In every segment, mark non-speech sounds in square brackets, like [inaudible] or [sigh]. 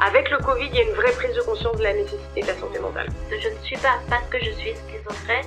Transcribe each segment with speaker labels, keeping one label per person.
Speaker 1: Avec le Covid, il y a une vraie prise de conscience de la nécessité de la santé mentale.
Speaker 2: Je ne suis pas, parce que je suis schizophrène,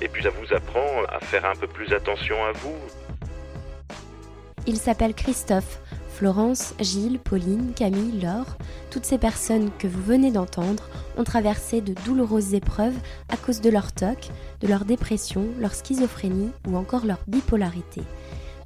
Speaker 3: Et puis ça vous apprend à faire un peu plus attention à vous.
Speaker 4: Il s'appelle Christophe. Florence, Gilles, Pauline, Camille, Laure, toutes ces personnes que vous venez d'entendre ont traversé de douloureuses épreuves à cause de leur TOC, de leur dépression, leur schizophrénie ou encore leur bipolarité.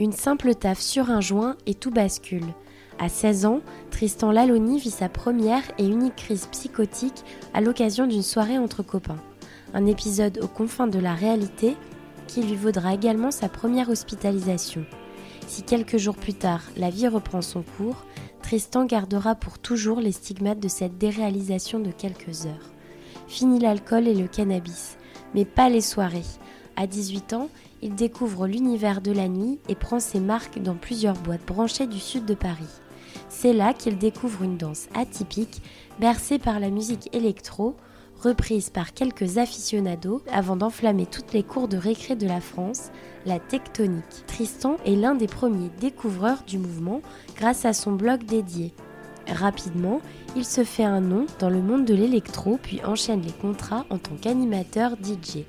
Speaker 4: Une simple taffe sur un joint et tout bascule. À 16 ans, Tristan Laloni vit sa première et unique crise psychotique à l'occasion d'une soirée entre copains. Un épisode aux confins de la réalité qui lui vaudra également sa première hospitalisation. Si quelques jours plus tard, la vie reprend son cours, Tristan gardera pour toujours les stigmates de cette déréalisation de quelques heures. Fini l'alcool et le cannabis, mais pas les soirées. À 18 ans, il découvre l'univers de la nuit et prend ses marques dans plusieurs boîtes branchées du sud de Paris. C'est là qu'il découvre une danse atypique, bercée par la musique électro, reprise par quelques aficionados avant d'enflammer toutes les cours de récré de la France, la tectonique. Tristan est l'un des premiers découvreurs du mouvement grâce à son blog dédié. Rapidement, il se fait un nom dans le monde de l'électro puis enchaîne les contrats en tant qu'animateur DJ.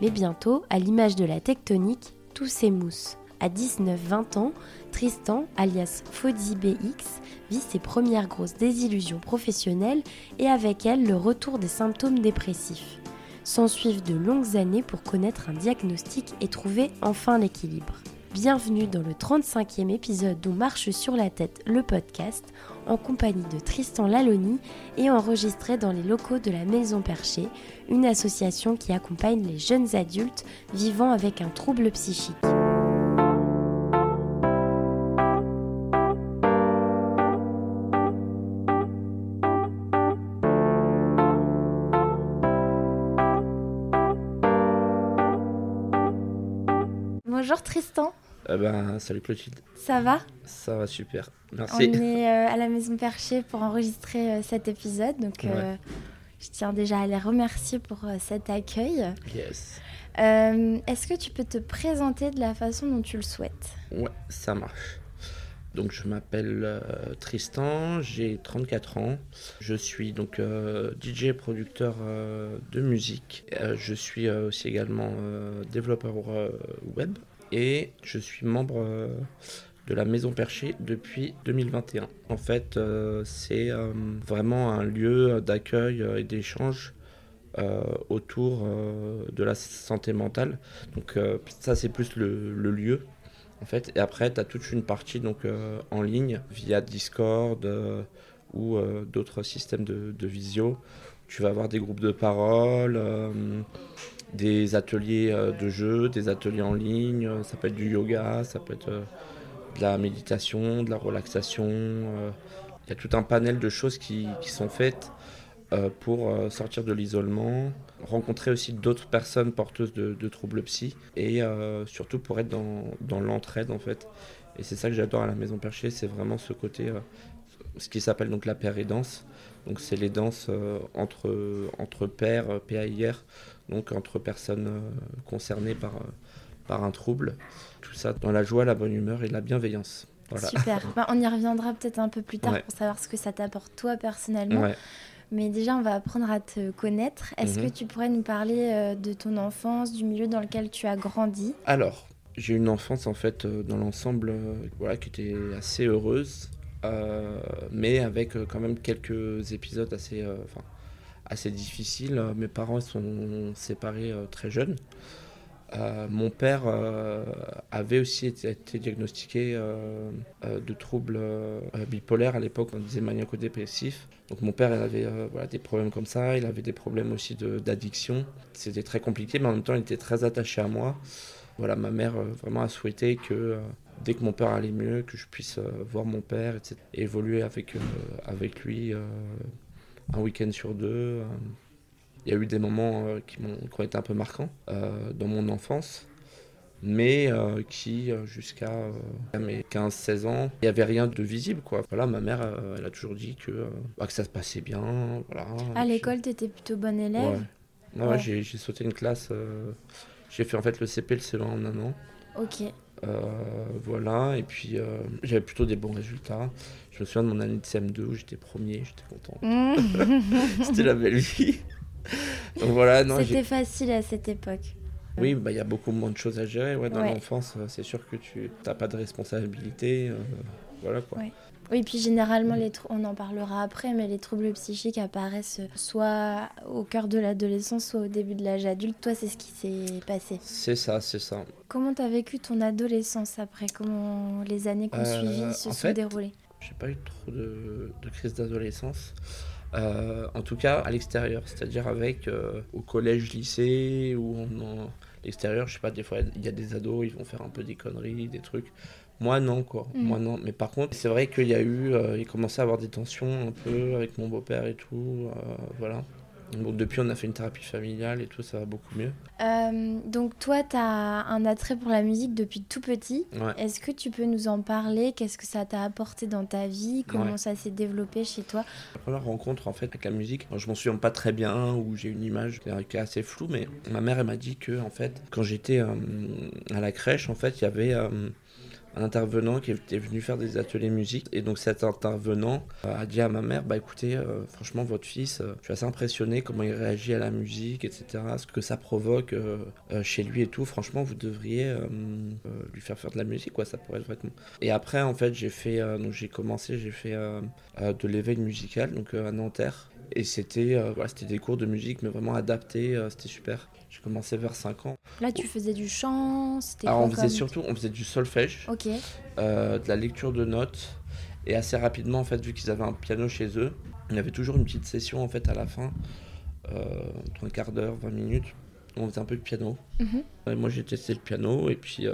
Speaker 4: Mais bientôt, à l'image de la tectonique, tout s'émousse. À 19-20 ans, Tristan, alias Fodzi BX, vit ses premières grosses désillusions professionnelles et avec elles le retour des symptômes dépressifs. S'ensuivent de longues années pour connaître un diagnostic et trouver enfin l'équilibre. Bienvenue dans le 35e épisode d'On marche sur la tête, le podcast, en compagnie de Tristan Laloni et enregistré dans les locaux de la Maison Perchée, une association qui accompagne les jeunes adultes vivant avec un trouble psychique. Bonjour Tristan.
Speaker 5: Eh ben, salut Clotilde.
Speaker 4: Ça va?
Speaker 5: Ça va super. Merci.
Speaker 4: On [laughs] est euh, à la Maison Perchée pour enregistrer euh, cet épisode. Donc, euh, je tiens déjà à les remercier pour cet accueil.
Speaker 5: Yes.
Speaker 4: Est-ce que tu peux te présenter de la façon dont tu le souhaites?
Speaker 5: Ouais, ça marche. Donc, je m'appelle Tristan, j'ai 34 ans. Je suis donc DJ producteur de musique. je suis aussi également développeur web et je suis membre euh, de la Maison Perchée depuis 2021. En fait, euh, c'est euh, vraiment un lieu d'accueil et d'échange autour de la santé mentale. Donc ça, c'est plus le, lieu. En fait, et après, tu as toute une partie donc, en ligne via Discord ou d'autres systèmes de, de, visio. Tu vas avoir des groupes de parole, des ateliers euh, de jeu, des ateliers en ligne, euh, ça peut être du yoga, ça peut être euh, de la méditation, de la relaxation. Il y a tout un panel de choses qui, sont faites pour sortir de l'isolement, rencontrer aussi d'autres personnes porteuses de, troubles psy et surtout pour être dans, l'entraide en fait. Et c'est ça que j'adore à la Maison Perchée, c'est vraiment ce côté, ce qui s'appelle donc la paire et danse. Donc c'est les danses entre, entre pairs, PAIR, donc entre personnes euh, concernées par, euh, par un trouble. Tout ça dans la joie, la bonne humeur et la bienveillance. Voilà.
Speaker 6: Super. [laughs] Bah, on y reviendra peut-être un peu plus tard
Speaker 5: Ouais.
Speaker 6: pour savoir ce que ça t'apporte toi personnellement.
Speaker 5: Ouais.
Speaker 6: Mais déjà, on va apprendre à te connaître. Est-ce
Speaker 5: Mhm.
Speaker 6: que tu pourrais nous parler euh, de ton enfance, du milieu dans lequel tu as grandi?
Speaker 5: Alors, j'ai eu une enfance en fait dans l'ensemble voilà, qui était assez heureuse, euh, mais avec quand même quelques épisodes assez, euh, assez difficiles. Euh, Mes parents sont séparés euh, très jeunes. Euh, mon père avait aussi été, diagnostiqué de troubles bipolaires à l'époque, on disait maniaco-dépressif. Donc mon père il avait voilà, des problèmes comme ça, il avait des problèmes aussi d'addiction. C'était très compliqué, mais en même temps il était très attaché à moi. Voilà, ma mère vraiment a souhaité que dès que mon père allait mieux, que je puisse voir mon père, etc. Et évoluer avec, avec lui un week-end sur deux. euh. Il y a eu des moments euh, qui, m'ont- qui ont été un peu marquants euh, dans mon enfance, mais euh, qui, jusqu'à euh, mes 15-16 ans, il n'y avait rien de visible. Quoi. Voilà, ma mère, euh, elle a toujours dit que, bah, que ça se passait bien. Voilà.
Speaker 6: À l'école, tu étais plutôt bonne élève
Speaker 5: Ouais. Non, ouais,
Speaker 6: Ouais.
Speaker 5: j'ai j'ai sauté une classe. j'ai fait en fait le CP, le CE1 en un an.
Speaker 6: Ok.
Speaker 5: Euh, voilà, et puis euh, j'avais plutôt des bons résultats. Je me souviens de mon année de CM2 où j'étais premier, j'étais content. [laughs] [laughs] C'était la belle vie. Donc voilà, non,
Speaker 6: C'était facile à cette époque.
Speaker 5: oui, bah, il y a beaucoup moins de choses à gérer. Ouais, dans
Speaker 6: Ouais.
Speaker 5: l'enfance, c'est sûr que tu n'as pas de responsabilité. euh, voilà quoi.
Speaker 6: Ouais. Oui, puis généralement, les on en parlera après, mais les troubles psychiques apparaissent soit au cœur de l'adolescence, soit au début de l'âge adulte. Toi, c'est ce qui s'est passé.
Speaker 5: C'est ça, c'est ça.
Speaker 6: Comment t'as vécu ton adolescence après? Comment les années qui ont
Speaker 5: Euh,
Speaker 6: suivi se sont
Speaker 5: fait,
Speaker 6: déroulées?
Speaker 5: J'ai pas eu trop de, de crise d'adolescence. Euh, en tout cas, à l'extérieur, c'est-à-dire avec euh, au collège, lycée, ou en, en l'extérieur, je sais pas, des fois il y a des ados, ils vont faire un peu des conneries, des trucs. Moi non, quoi.
Speaker 6: Mm.
Speaker 5: Moi non. Mais par contre, c'est vrai qu'il y a eu, euh, il commençait à avoir des tensions un peu avec mon beau-père et tout. euh, voilà. Donc depuis, on a fait une thérapie familiale et tout, ça va beaucoup mieux.
Speaker 6: Euh, donc toi, tu as un attrait pour la musique depuis tout petit.
Speaker 5: Ouais.
Speaker 6: Est-ce que tu peux nous en parler? Qu'est-ce que ça t'a apporté dans ta vie? Comment
Speaker 5: Ouais.
Speaker 6: ça s'est développé chez toi?
Speaker 5: La première rencontre en fait avec la musique, je m'en souviens pas très bien ou j'ai une image qui est- qui est assez floue, mais ma mère elle m'a dit que en fait quand j'étais euh, à la crèche en fait il y avait euh, un intervenant qui était venu faire des ateliers musique. Et donc cet intervenant euh, a dit à ma mère bah écoutez euh, franchement votre fils euh, je suis assez impressionné comment il réagit à la musique etc ce que ça provoque euh, chez lui et tout. Franchement vous devriez lui faire faire de la musique quoi ça pourrait être vraiment et après en fait j'ai fait donc j'ai commencé j'ai fait de l'éveil musical donc à Nanterre et c'était euh, voilà, des cours de musique mais vraiment adaptés euh, c'était super. J'ai commencé vers 5 ans.
Speaker 6: Là, tu faisais du chant C'était
Speaker 5: alors on faisait
Speaker 6: comme-
Speaker 5: surtout on faisait du solfège
Speaker 6: Ok.
Speaker 5: euh, de la lecture de notes. Et assez rapidement en fait vu qu'ils avaient un piano chez eux il y avait toujours une petite session en fait à la fin euh, entre un quart d'heure 20 minutes. Où on faisait un peu de piano.
Speaker 6: Mhm.
Speaker 5: et moi j'ai testé le piano et puis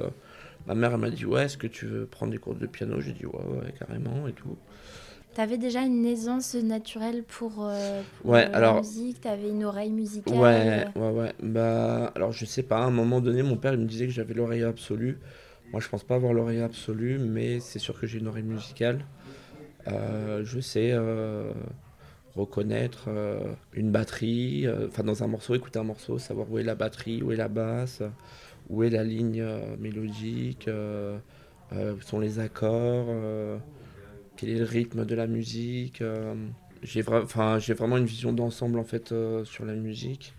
Speaker 5: ma mère elle m'a dit ouais est-ce que tu veux prendre des cours de piano? J'ai dit ouais ouais carrément et tout
Speaker 6: T'avais déjà une aisance naturelle pour, euh, pour,
Speaker 5: Ouais,
Speaker 6: euh, la
Speaker 5: alors-
Speaker 6: musique T'avais une oreille musicale
Speaker 5: Ouais, ouais, ouais. Bah, alors je sais pas, à un moment donné, mon père il me disait que j'avais l'oreille absolue. Moi, je pense pas avoir l'oreille absolue, mais c'est sûr que j'ai une oreille musicale. Euh, je sais euh, reconnaître euh, une batterie, euh, enfin dans un morceau, écouter un morceau, savoir où est la batterie, où est la basse, où est la ligne euh, mélodique, euh, euh, où sont les accords, euh, quel est le rythme de la musique. euh, j'ai vra- enfin, j'ai vraiment une vision d'ensemble en fait euh, sur la musique.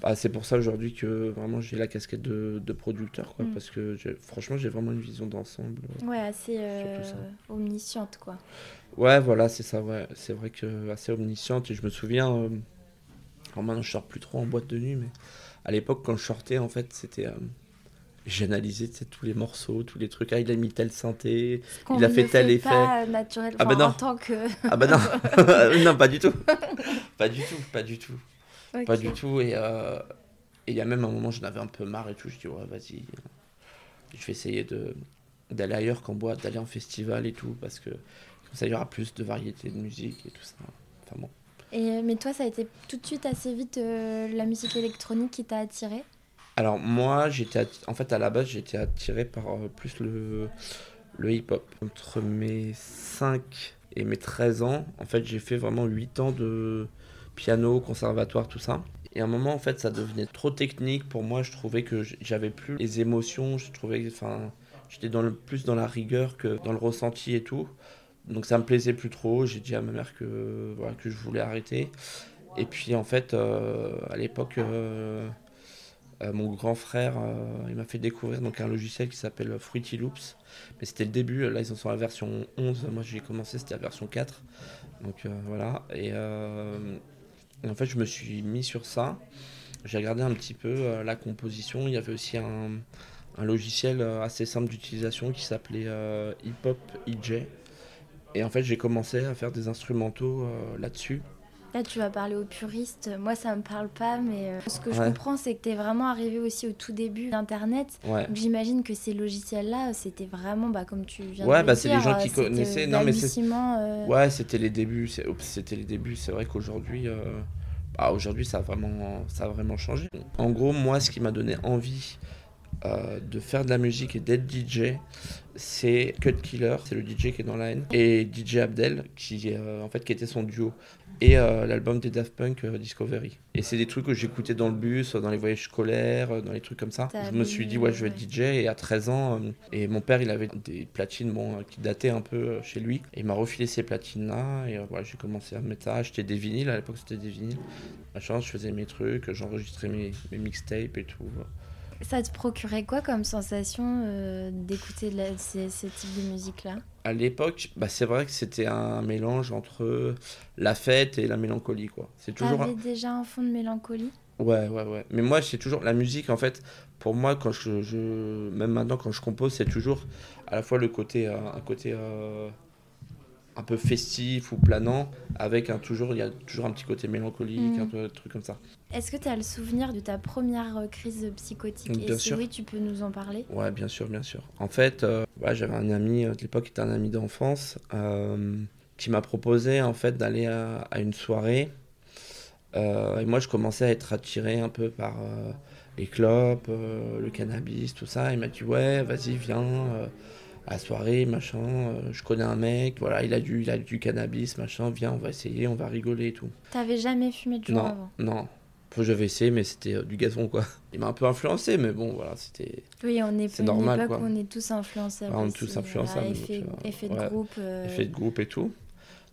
Speaker 5: Bah, c'est pour ça aujourd'hui que vraiment j'ai la casquette de, de producteur quoi,
Speaker 6: Mm.
Speaker 5: parce que franchement j'ai vraiment une vision d'ensemble.
Speaker 6: Ouais, assez euh, omnisciente, quoi.
Speaker 5: Ouais voilà c'est ça ouais c'est vrai que assez omnisciente et je me souviens euh, alors maintenant je sors plus trop en boîte de nuit mais à l'époque quand je sortais en fait c'était euh, j'analysais tous les morceaux tous les trucs ah il a mis tel synthé Il a fait tel
Speaker 6: fait
Speaker 5: effet.
Speaker 6: Pas naturel,
Speaker 5: Ah bah non.
Speaker 6: En tant que.
Speaker 5: ah bah non [laughs] non pas du tout pas du tout pas du tout Pas du tout. Et euh, et il y a même un moment, j'en avais un peu marre et tout. Je dis, ouais, vas-y. Je vais essayer de d'aller ailleurs qu'en boîte, d'aller en festival et tout. Parce que comme ça, il y aura plus de variété de musique et tout ça. Enfin bon.
Speaker 6: Et, euh, mais toi, ça a été tout de suite assez vite euh, la musique électronique qui t'a attiré?
Speaker 5: Alors, moi, j'étais. En fait, à la base, j'étais attiré par euh, plus le, hip-hop. Entre mes 5 et mes 13 ans, en fait, j'ai fait vraiment 8 ans de piano, conservatoire, tout ça. Et à un moment, en fait, ça devenait trop technique pour moi. Je trouvais que j'avais plus les émotions. Je trouvais, enfin, j'étais dans plus dans la rigueur que dans le ressenti et tout. Donc ça me plaisait plus trop. J'ai dit à ma mère que, voilà, que je voulais arrêter. Et puis en fait, euh, à l'époque, euh, euh, mon grand frère, il m'a fait découvrir un logiciel qui s'appelle Fruity Loops. Mais c'était le début, là ils en sont à la version 11, moi j'ai commencé, c'était la version 4. Donc voilà, et, en fait je me suis mis sur ça. J'ai regardé un petit peu la composition, il y avait aussi un, un logiciel assez simple d'utilisation qui s'appelait Hip Hop EJ. Et en fait j'ai commencé à faire des instrumentaux là-dessus.
Speaker 4: Là, tu vas parler aux puristes. Moi, ça me parle pas, mais euh, ce que je comprends, c'est que tu es vraiment arrivé aussi au tout début d'Internet. J'imagine que ces logiciels-là, c'était vraiment, bah, comme tu viens
Speaker 5: ouais,
Speaker 4: de
Speaker 5: bah,
Speaker 4: c'est
Speaker 5: les gens qui connaissaient. Non, mais
Speaker 4: c'est. Euh.
Speaker 5: Ouais, c'était les débuts. C'était les débuts. C'est vrai qu'aujourd'hui. Euh, bah, aujourd'hui, ça, a vraiment, ça a vraiment changé. En gros, moi, ce qui m'a donné envie de faire de la musique et d'être DJ, c'est Cut Killer, c'est le DJ qui est dans la haine, et DJ Abdel, qui, en fait, qui était son duo et euh, l'album des Daft Punk euh, Discovery. Et c'est des trucs que j'écoutais dans le bus, dans les voyages scolaires, euh, dans les trucs comme ça. Je me suis dit, ouais, je vais être DJ. Et à 13 ans, et mon père, il avait des platines bon, qui dataient un peu chez lui. Et il m'a refilé ces platines-là. Et voilà, j'ai commencé à mettre ça, acheter des vinyles. À l'époque, c'était des vinyles. chance je faisais mes trucs, j'enregistrais mes, mes mixtapes et tout.
Speaker 4: Ça te procurait quoi comme sensation euh, d'écouter ces, ces, types de musique-là?
Speaker 5: À l'époque, bah, c'est vrai que c'était un mélange entre la fête et la mélancolie. quoi.
Speaker 4: C'est toujours. T'avais déjà un fond de mélancolie?
Speaker 5: Ouais, ouais, ouais. Mais moi, c'est toujours la musique, en fait. Pour moi, quand je, je... même maintenant, quand je compose, c'est toujours à la fois le côté, euh, un côté euh, un peu festif ou planant, avec un, toujours, il y a toujours un petit côté mélancolique, un, peu, un truc comme ça.
Speaker 4: Est-ce que tu as le souvenir de ta première euh, crise psychotique?
Speaker 5: Bien
Speaker 4: Et
Speaker 5: sûr.
Speaker 4: si oui, tu peux nous en parler?
Speaker 5: Ouais, bien sûr, bien sûr. En fait, euh, j'avais un ami, euh, de l'époque, qui était un ami d'enfance, qui m'a proposé en fait d'aller à, à, une soirée. et moi, je commençais à être attiré un peu par les clopes, le cannabis, tout ça. Il m'a dit, ouais, vas-y, viens à soirée, machin, euh, je connais un mec, voilà, il a du, il a du cannabis, machin, viens, on va essayer, on va rigoler et tout.
Speaker 4: T'avais jamais fumé du
Speaker 5: non,
Speaker 4: avant?
Speaker 5: Non, Faut j'avais essayé, mais c'était euh, du gazon, quoi. Il m'a un peu influencé, mais bon, voilà, c'était.
Speaker 4: Oui, on est, c'est normal, quoi. on est tous influençables.
Speaker 5: on est tous influençables.
Speaker 4: effet, effet, de groupe. Euh.
Speaker 5: Effet de groupe et tout.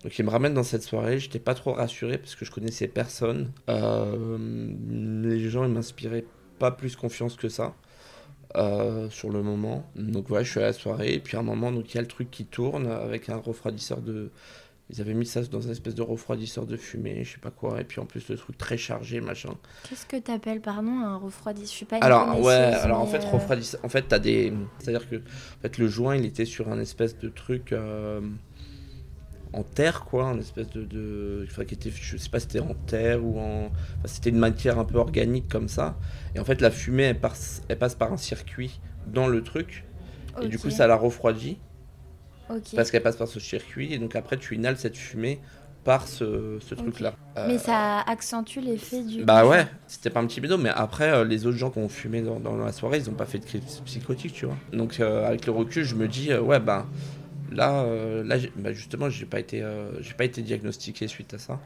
Speaker 5: Donc il me ramène dans cette soirée, j'étais pas trop rassuré parce que je connaissais personne. les gens, ils m'inspiraient pas plus confiance que ça. Euh, sur le moment. Donc voilà, je suis à la soirée, et puis à un moment, donc il y a le truc qui tourne avec un refroidisseur de. Ils avaient mis ça dans une espèce de refroidisseur de fumée, je sais pas quoi, et puis en plus le truc très chargé, machin.
Speaker 4: Qu'est-ce que t'appelles, pardon, un refroidisseur? Je suis pas.
Speaker 5: Alors ouais, alors en fait euh, refroidisseur, en fait t'as des, c'est-à-dire que en fait le joint il était sur un espèce de truc. Euh, en terre, quoi, une espèce de, de enfin, qui était, je sais pas, si c'était en terre ou en, c'était une matière un peu organique comme ça. Et en fait, la fumée, elle passe, elle passe par un circuit dans le truc, et du coup, ça la refroidit. Parce qu'elle passe par ce circuit, et donc après, tu inhales cette fumée par ce, ce truc-là.
Speaker 4: mais ça accentue l'effet du.
Speaker 5: Bah ouais, c'était pas un petit bédo, mais après, euh, les autres gens qui ont fumé dans, dans, la soirée, ils ont pas fait de crise psychotique, tu vois. Donc, euh, avec le recul, je me dis, euh, ouais, bah Là, euh, là bah justement, j'ai pas été, euh, j'ai pas été diagnostiqué suite à ça.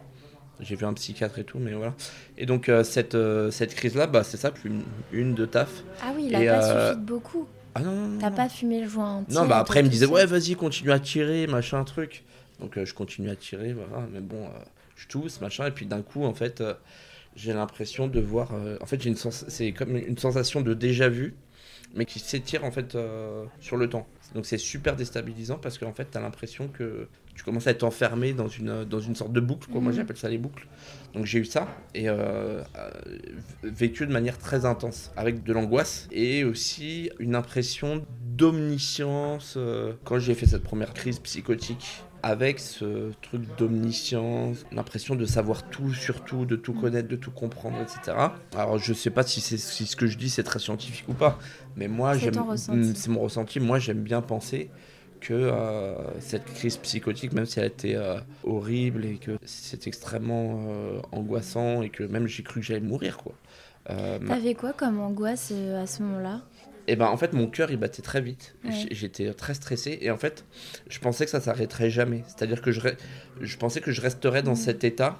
Speaker 5: J'ai vu un psychiatre et tout, mais voilà. Et donc euh, cette, cette crise-là, bah, c'est ça, plus une, de taf.
Speaker 4: Ah oui, il a pas suffi de beaucoup.
Speaker 5: Ah non, non,
Speaker 4: T'as pas fumé le joint entier
Speaker 5: Non, bah après il me disait ouais, vas-y, continue à tirer, machin truc. Donc je continue à tirer, voilà. Mais bon, je tousse, machin, et puis d'un coup, en fait, j'ai l'impression de voir. en fait, j'ai une c'est comme une sensation de déjà vu, mais qui s'étire en fait sur le temps. Donc c'est super déstabilisant parce qu'en fait, tu as l'impression que tu commences à être enfermé dans une, dans une sorte de boucle. Quoi. Moi, mhm. j'appelle ça les boucles. Donc j'ai eu ça et euh, euh, vécu de manière très intense, avec de l'angoisse et aussi une impression d'omniscience. Euh, quand j'ai fait cette première crise psychotique, avec ce truc d'omniscience, l'impression de savoir tout sur tout, de tout connaître, de tout comprendre, etc. Alors je sais pas si, ce que je dis c'est très scientifique ou pas, mais moi j'aime, c'est mon ressenti. Moi j'aime bien penser que euh, cette crise psychotique, même si elle était euh, horrible et que c'est extrêmement euh, angoissant et que même j'ai cru que j'allais mourir quoi.
Speaker 4: T'avais quoi comme angoisse à ce moment-là?
Speaker 5: Et ben en fait mon cœur il battait très vite. J'étais très stressé et en fait je pensais que ça s'arrêterait jamais. C'est-à-dire que je, je pensais que je resterais dans cet état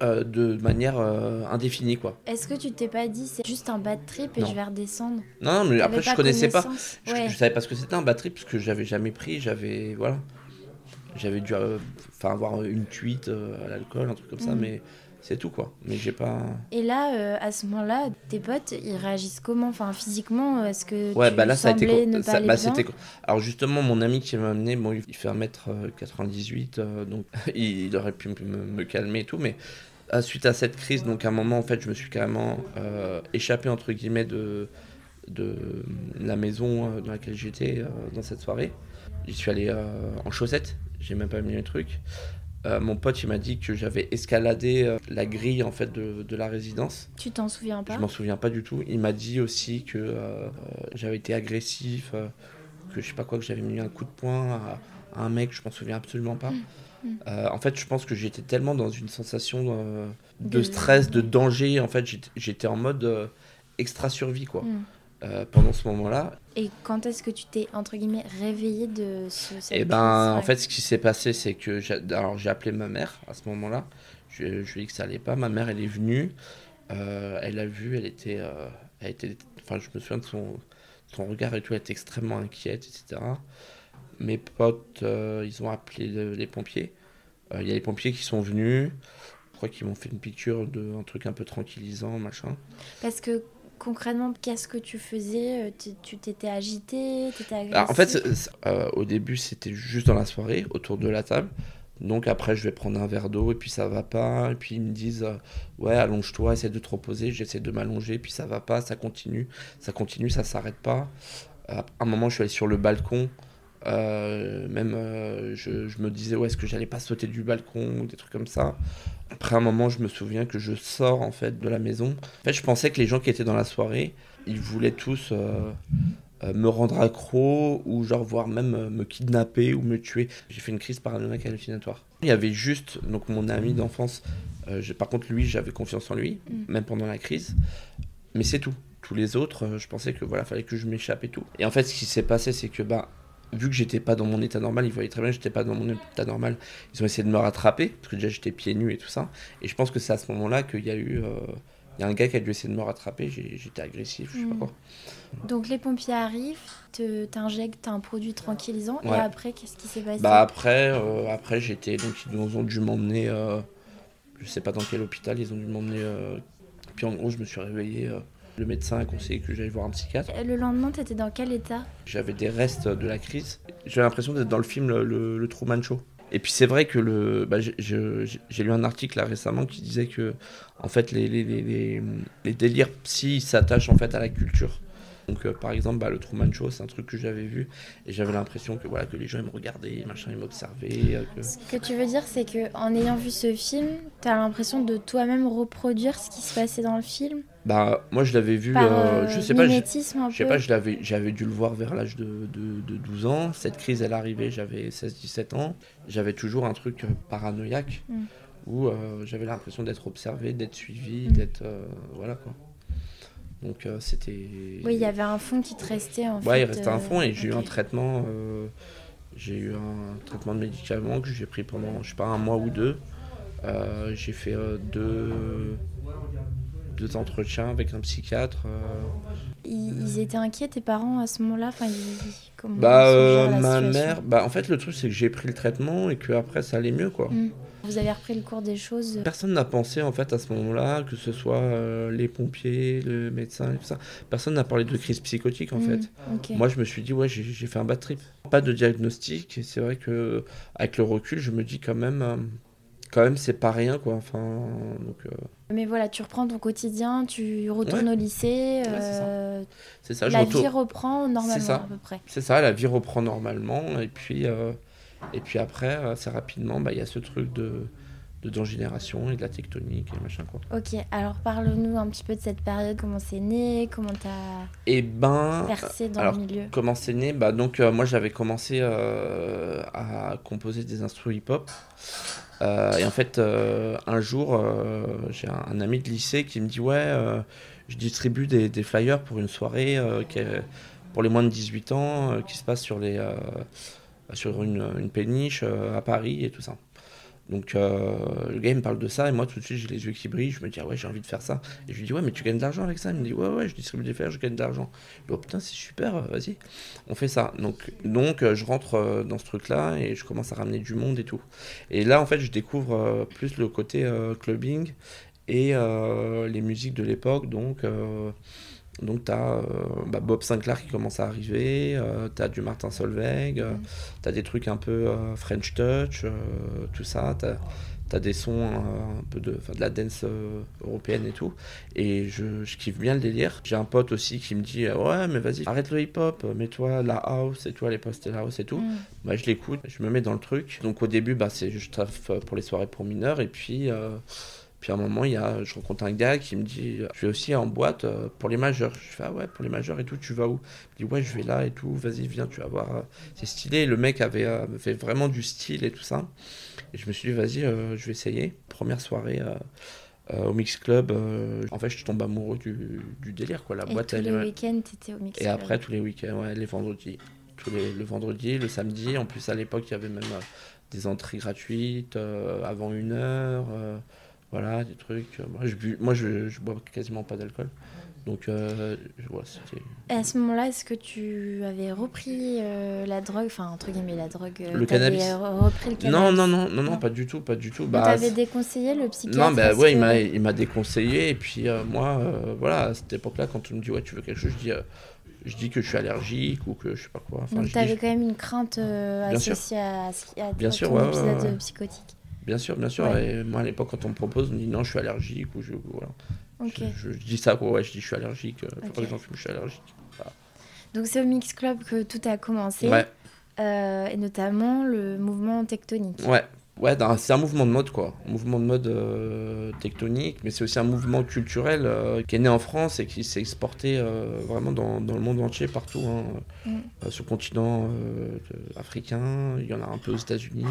Speaker 5: euh, de manière euh, indéfinie quoi.
Speaker 6: Est-ce que tu t'es pas dit c'est juste un bad trip et
Speaker 5: Non.
Speaker 6: je vais redescendre?
Speaker 5: Non, mais après je connaissais pas. Je,
Speaker 6: Ouais.
Speaker 5: je savais pas ce que c'était un bad trip parce que j'avais jamais pris, j'avais voilà. J'avais dû euh, enfin avoir une cuite à l'alcool, un truc comme ça
Speaker 6: Mhm.
Speaker 5: mais c'est tout quoi. Mais j'ai pas
Speaker 6: Et là, euh, à ce moment-là, tes potes, ils réagissent comment Enfin, physiquement, est-ce que
Speaker 5: Ouais,
Speaker 6: tu
Speaker 5: bah là ça a été co- ça- bah, c'était co- Alors justement mon ami qui m'a amené, bon, il fait 1m98 euh, donc [laughs] il aurait pu me, me calmer et tout mais à- suite à cette crise donc à un moment en fait je me suis carrément euh, échappé entre guillemets de de la maison euh, dans laquelle j'étais euh, dans cette soirée. J'y suis allé euh, en chaussettes, j'ai même pas mis le truc. Euh, mon pote il m'a dit que j'avais escaladé euh, la grille en fait de, de la résidence.
Speaker 6: Tu t'en souviens pas?
Speaker 5: Je m'en souviens pas du tout. Il m'a dit aussi que euh, j'avais été agressif, que je sais pas quoi, que j'avais mis un coup de poing à, à un mec, je m'en souviens absolument pas.
Speaker 6: Mm.
Speaker 5: Euh, en fait, je pense que j'étais tellement dans une sensation de
Speaker 6: De-
Speaker 5: stress, de danger. En fait, j'étais- en mode extra survie quoi.
Speaker 6: Mm.
Speaker 5: Euh, pendant ce moment-là,
Speaker 6: Et quand est-ce que tu t'es, entre guillemets, réveillé de ce... crise
Speaker 5: ben, en fait, ce qui s'est passé, c'est que j'ai alors, j'ai appelé ma mère à ce moment-là. Je, je lui ai dit que ça allait pas. Ma mère, elle est venue. Euh, elle a vu, elle était, euh, elle était, enfin, je me souviens de son, son regard et tout, elle était extrêmement inquiète, etc. Mes potes, ils ont appelé le- les pompiers. Il y a les pompiers qui sont venus. Je crois qu'ils m'ont fait une piqûre de un truc un peu tranquillisant, machin.
Speaker 6: Parce que concrètement, qu'est-ce que tu faisais Euh, tu- t'étais agité agressif?
Speaker 5: Alors, en fait, euh, au début, c'était juste dans la soirée, autour de la table. Donc après, je vais prendre un verre d'eau et puis ça va pas. Et puis ils me disent, euh, ouais, allonge-toi, essaie de te reposer. J'essaie de m'allonger, puis ça va pas, ça continue, ça continue, ça s'arrête pas. À un moment, je suis allé sur le balcon. Même, je, je me disais, ouais, est-ce que j'allais pas sauter du balcon ou des trucs comme ça. Après un moment, je me souviens que je sors en fait de la maison. En fait, je pensais que les gens qui étaient dans la soirée, ils voulaient tous euh, euh, me rendre accro ou genre voire même euh, me kidnapper ou me tuer. J'ai fait une crise paranoïaque hallucinatoire. Il y avait juste donc mon ami d'enfance. par contre, lui, j'avais confiance en lui,
Speaker 6: Mm.
Speaker 5: même pendant la crise. Mais c'est tout. Tous les autres, je pensais que voilà, fallait que je m'échappe et tout. Et en fait, ce qui s'est passé, c'est que bah vu que j'étais pas dans mon état normal, ils voyaient très bien que j'étais pas dans mon état normal. Ils ont essayé de me rattraper parce que déjà j'étais pieds nus et tout ça. Et je pense que c'est à ce moment-là qu'il y a eu euh, il y a un gars qui a dû essayer de me rattraper, j'étais agressif, je sais pas
Speaker 6: Mm.
Speaker 5: quoi.
Speaker 6: Donc les pompiers arrivent, te- t'injectent un produit tranquillisant, et après, qu'est-ce qui s'est passé?
Speaker 5: Bah après, euh, après j'étais donc ils ont dû m'emmener, euh, je sais pas dans quel hôpital, ils ont dû m'emmener. euh, puis en gros, je me suis réveillé. Le médecin a conseillé que j'aille voir un psychiatre.
Speaker 6: Le lendemain, t'étais dans quel état?
Speaker 5: J'avais des restes de la crise. J'ai l'impression d'être dans le film le, le- le Truman Show. Et puis c'est vrai que le, bah, j'ai- lu un article là récemment qui disait que en fait les, les, les, les- les délires psy s'attachent en fait à la culture. Donc euh, par exemple bah, le Truman Show c'est un truc que j'avais vu et j'avais l'impression que voilà que les gens ils me regardaient, machin ils m'observaient. euh, que-
Speaker 6: Ce que tu veux dire, c'est que en ayant vu ce film, t'as l'impression de toi-même reproduire ce qui se passait dans le film?
Speaker 5: Bah moi je l'avais vu,
Speaker 6: par
Speaker 5: euh,
Speaker 6: euh,
Speaker 5: je sais pas, je-
Speaker 6: mimétisme un
Speaker 5: Je sais
Speaker 6: peu.
Speaker 5: pas, je l'avais, j'avais dû le voir vers l'âge de, de, de 12 ans. Cette crise, elle arrivait, j'avais 16-17 ans. J'avais toujours un truc paranoïaque
Speaker 6: Mm.
Speaker 5: où euh, j'avais l'impression d'être observé, d'être suivi,
Speaker 6: Mm.
Speaker 5: d'être. euh, voilà quoi. Donc euh, c'était.
Speaker 6: Oui, il y avait un fond qui te restait en fait.
Speaker 5: Ouais, il restait un
Speaker 6: euh,
Speaker 5: fond et j'ai eu un
Speaker 6: ok.
Speaker 5: traitement. euh, j'ai eu un traitement de médicaments que j'ai pris pendant, je sais pas, un mois ou deux. Euh, j'ai fait euh, deux, deux entretiens avec un psychiatre. euh,
Speaker 6: Ils, ils étaient inquiets, tes parents, à ce moment-là? Enfin, ils-
Speaker 5: Bah, euh, ma mère, bah, en fait, le truc, c'est que j'ai pris le traitement et que après ça allait mieux, quoi.
Speaker 6: Mm. Vous avez repris le cours des choses
Speaker 5: Personne n'a pensé, en fait, à ce moment-là, que ce soit euh, les pompiers, le médecin et tout ça. Personne n'a parlé de crise psychotique, en
Speaker 6: Mm,
Speaker 5: fait. Moi, je me suis dit, ouais, j'ai fait un bad trip. Pas de diagnostic, et c'est vrai que avec le recul, je me dis quand même, euh, quand même, c'est pas rien, quoi. Enfin, donc, euh,
Speaker 6: Mais voilà, tu reprends ton quotidien, tu retournes au lycée,
Speaker 5: c'est ça. je
Speaker 6: la
Speaker 5: retourne-
Speaker 6: vie reprend normalement à peu près.
Speaker 5: C'est ça, la vie reprend normalement. Et puis, et puis après, assez rapidement, bah, il y a ce truc de, de dégénération et de la tectonique et machin quoi.
Speaker 6: Ok, alors parle-nous un petit peu de cette période, comment c'est né, comment t'as
Speaker 5: Et ben,
Speaker 6: percé dans
Speaker 5: alors,
Speaker 6: le milieu.
Speaker 5: comment c'est né? Bah, Donc, euh, moi, j'avais commencé euh, à composer des instruments hip-hop. Euh, et en fait, euh, un jour, euh, j'ai un, un ami de lycée qui me dit Ouais, euh, je distribue des, des flyers pour une soirée euh, qui est- pour les moins de 18 ans euh, qui se passe sur, les, euh, sur une, une péniche euh, à Paris et tout ça. Donc euh, le gars me parle de ça et moi tout de suite j'ai les yeux qui brillent, je me dis ah ouais j'ai envie de faire ça. Et je lui dis ouais mais tu gagnes de l'argent avec ça Il me dit ouais ouais je distribue des fers, je gagne de l'argent. Je dis oh putain c'est super, euh, vas-y, on fait ça. Donc, donc euh, je rentre dans ce truc là et je commence à ramener du monde et tout. Et là en fait je découvre plus le côté clubbing et les musiques de l'époque donc... Donc tu as bah, Bob Sinclair qui commence à arriver, euh, tu as du Martin Solveig, euh, mm. tu as des trucs un peu euh, French Touch, tout ça, tu as, des sons un peu de, de la dance européenne et tout. Et je, je kiffe bien le délire. J'ai un pote aussi qui me dit Ouais, mais vas-y, arrête le hip-hop, mets-toi la house et toi, les postes la house et tout. Mm. Bah, je l'écoute, je me mets dans le truc. Donc au début, bah, je taffe pour les soirées pour mineurs et puis. Puis à un moment, il y a, je rencontre un gars qui me dit Je vais aussi en boîte euh, pour les majeurs. Je fais Ah ouais, pour les majeurs et tout, tu vas où? Il me dit Ouais, je vais là et tout, vas-y, viens, tu vas voir. Euh, c'est stylé. Le mec avait euh, fait vraiment du style et tout ça. Et je me suis dit Vas-y, je vais essayer. Première soirée. au Mix Club, en fait, je tombe amoureux du, du délire. Quoi. La
Speaker 6: et
Speaker 5: boîte,
Speaker 6: tous les week-ends, étais au Mix
Speaker 5: Et après, tous les week-ends, ouais, les vendredis. Tous les, le vendredi, le samedi. En plus, à l'époque, il y avait même des entrées gratuites avant une heure. Voilà, des trucs. Moi, je, moi, je, je bois quasiment pas d'alcool. Donc, euh, vois c'était.
Speaker 6: À ce moment-là, est-ce que tu avais repris euh, la drogue, enfin, entre guillemets, la drogue
Speaker 5: euh, Le cannabis
Speaker 6: repris le cannabis
Speaker 5: Non, non, non, non, non, pas du tout, pas du tout.
Speaker 6: Bah, t'avais déconseillé le psychiatre
Speaker 5: Non, bah ouais, il il m'a déconseillé. Et puis, moi, voilà, à cette époque-là, quand on me dit, ouais, tu veux quelque chose, je dis je dis que je suis allergique ou que je sais pas quoi.
Speaker 6: Enfin, Donc tu avais quand même une crainte associée à, à, Bien sûr, ton épisode psychotique.
Speaker 5: Bien sûr, bien sûr. Et moi, à l'époque, quand on me propose, on me dit non, je suis allergique ou je. Voilà. Je, dis ça, quoi. Ouais, je dis je suis allergique. Euh, okay. Pas je suis allergique.
Speaker 6: Donc, c'est au Mix Club que tout a commencé. Ouais. Euh, et notamment le mouvement tectonique.
Speaker 5: Ouais. Ouais, c'est un mouvement de mode, quoi. Un mouvement de mode euh, tectonique, mais c'est aussi un mouvement culturel qui est né en France et qui s'est exporté vraiment dans, dans, le monde entier, partout. Hein. Mm. sur le continent africain, il y en a un peu aux États-Unis.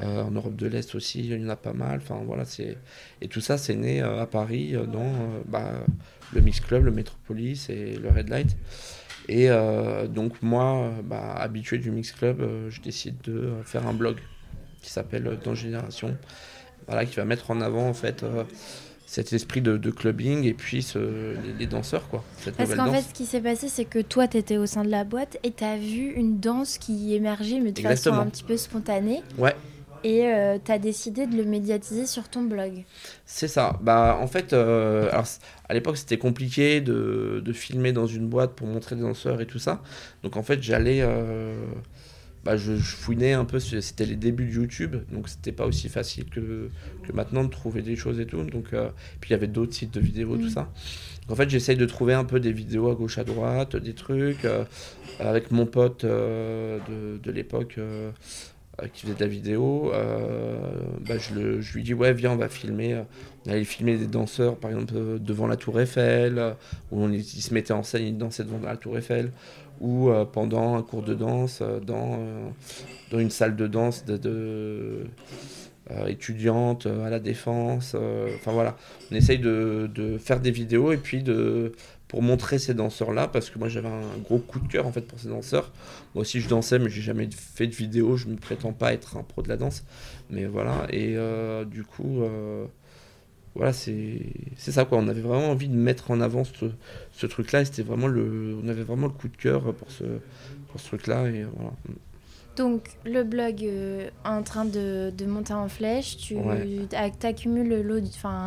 Speaker 5: Euh, en Europe de l'Est aussi, il y en a pas mal. Enfin, voilà, c'est... Et tout ça, c'est né euh, à Paris euh, dans bah, le Mix Club, le Metropolis et le Red Light. Et donc, moi, bah, habitué du Mix Club, je décide de faire un blog qui s'appelle Dans Génération. Voilà, qui va mettre en avant, en fait cet esprit de, clubbing et puis les, danseurs quoi.
Speaker 6: Parce qu'en fait ce qui s'est passé c'est que toi tu étais au sein de la boîte et tu as vu une danse qui émergeait mais de façon un petit peu spontanée.
Speaker 5: Ouais
Speaker 6: et euh, tu as décidé de le médiatiser sur ton blog.
Speaker 5: C'est ça. Bah, en fait, euh, alors, à l'époque, c'était compliqué de, de, filmer dans une boîte pour montrer des danseurs et tout ça. Donc, en fait, j'allais. Euh, bah, je, fouinais un peu. C'était les débuts de YouTube. Donc, c'était pas aussi facile que, que maintenant de trouver des choses et tout. Donc, puis, il y avait d'autres sites de vidéos, tout mm. ça. Donc, en fait, j'essaye de trouver un peu des vidéos à gauche, à droite, des trucs. avec mon pote de, de l'époque. Euh, qui faisait de la vidéo, euh, bah, je, le, je, lui dis ouais viens on va filmer, on allait filmer des danseurs par exemple euh, devant la tour Eiffel, où on, ils se mettaient en scène, ils dansaient devant la tour Eiffel, ou pendant un cours de danse dans, dans une salle de danse de étudiante à la défense, enfin voilà, on essaye de, de, faire des vidéos et puis de pour montrer ces danseurs-là, parce que moi j'avais un gros coup de cœur en fait pour ces danseurs. Moi aussi je dansais, mais j'ai jamais fait de vidéo, je ne prétends pas être un pro de la danse. Mais voilà, et euh, du coup, euh, voilà, c'est ça quoi. On avait vraiment envie de mettre en avant ce, truc-là, c'était vraiment le, on avait vraiment le coup de cœur pour ce, truc-là.
Speaker 6: Donc le blog euh, en train de, de, monter en flèche, tu accumules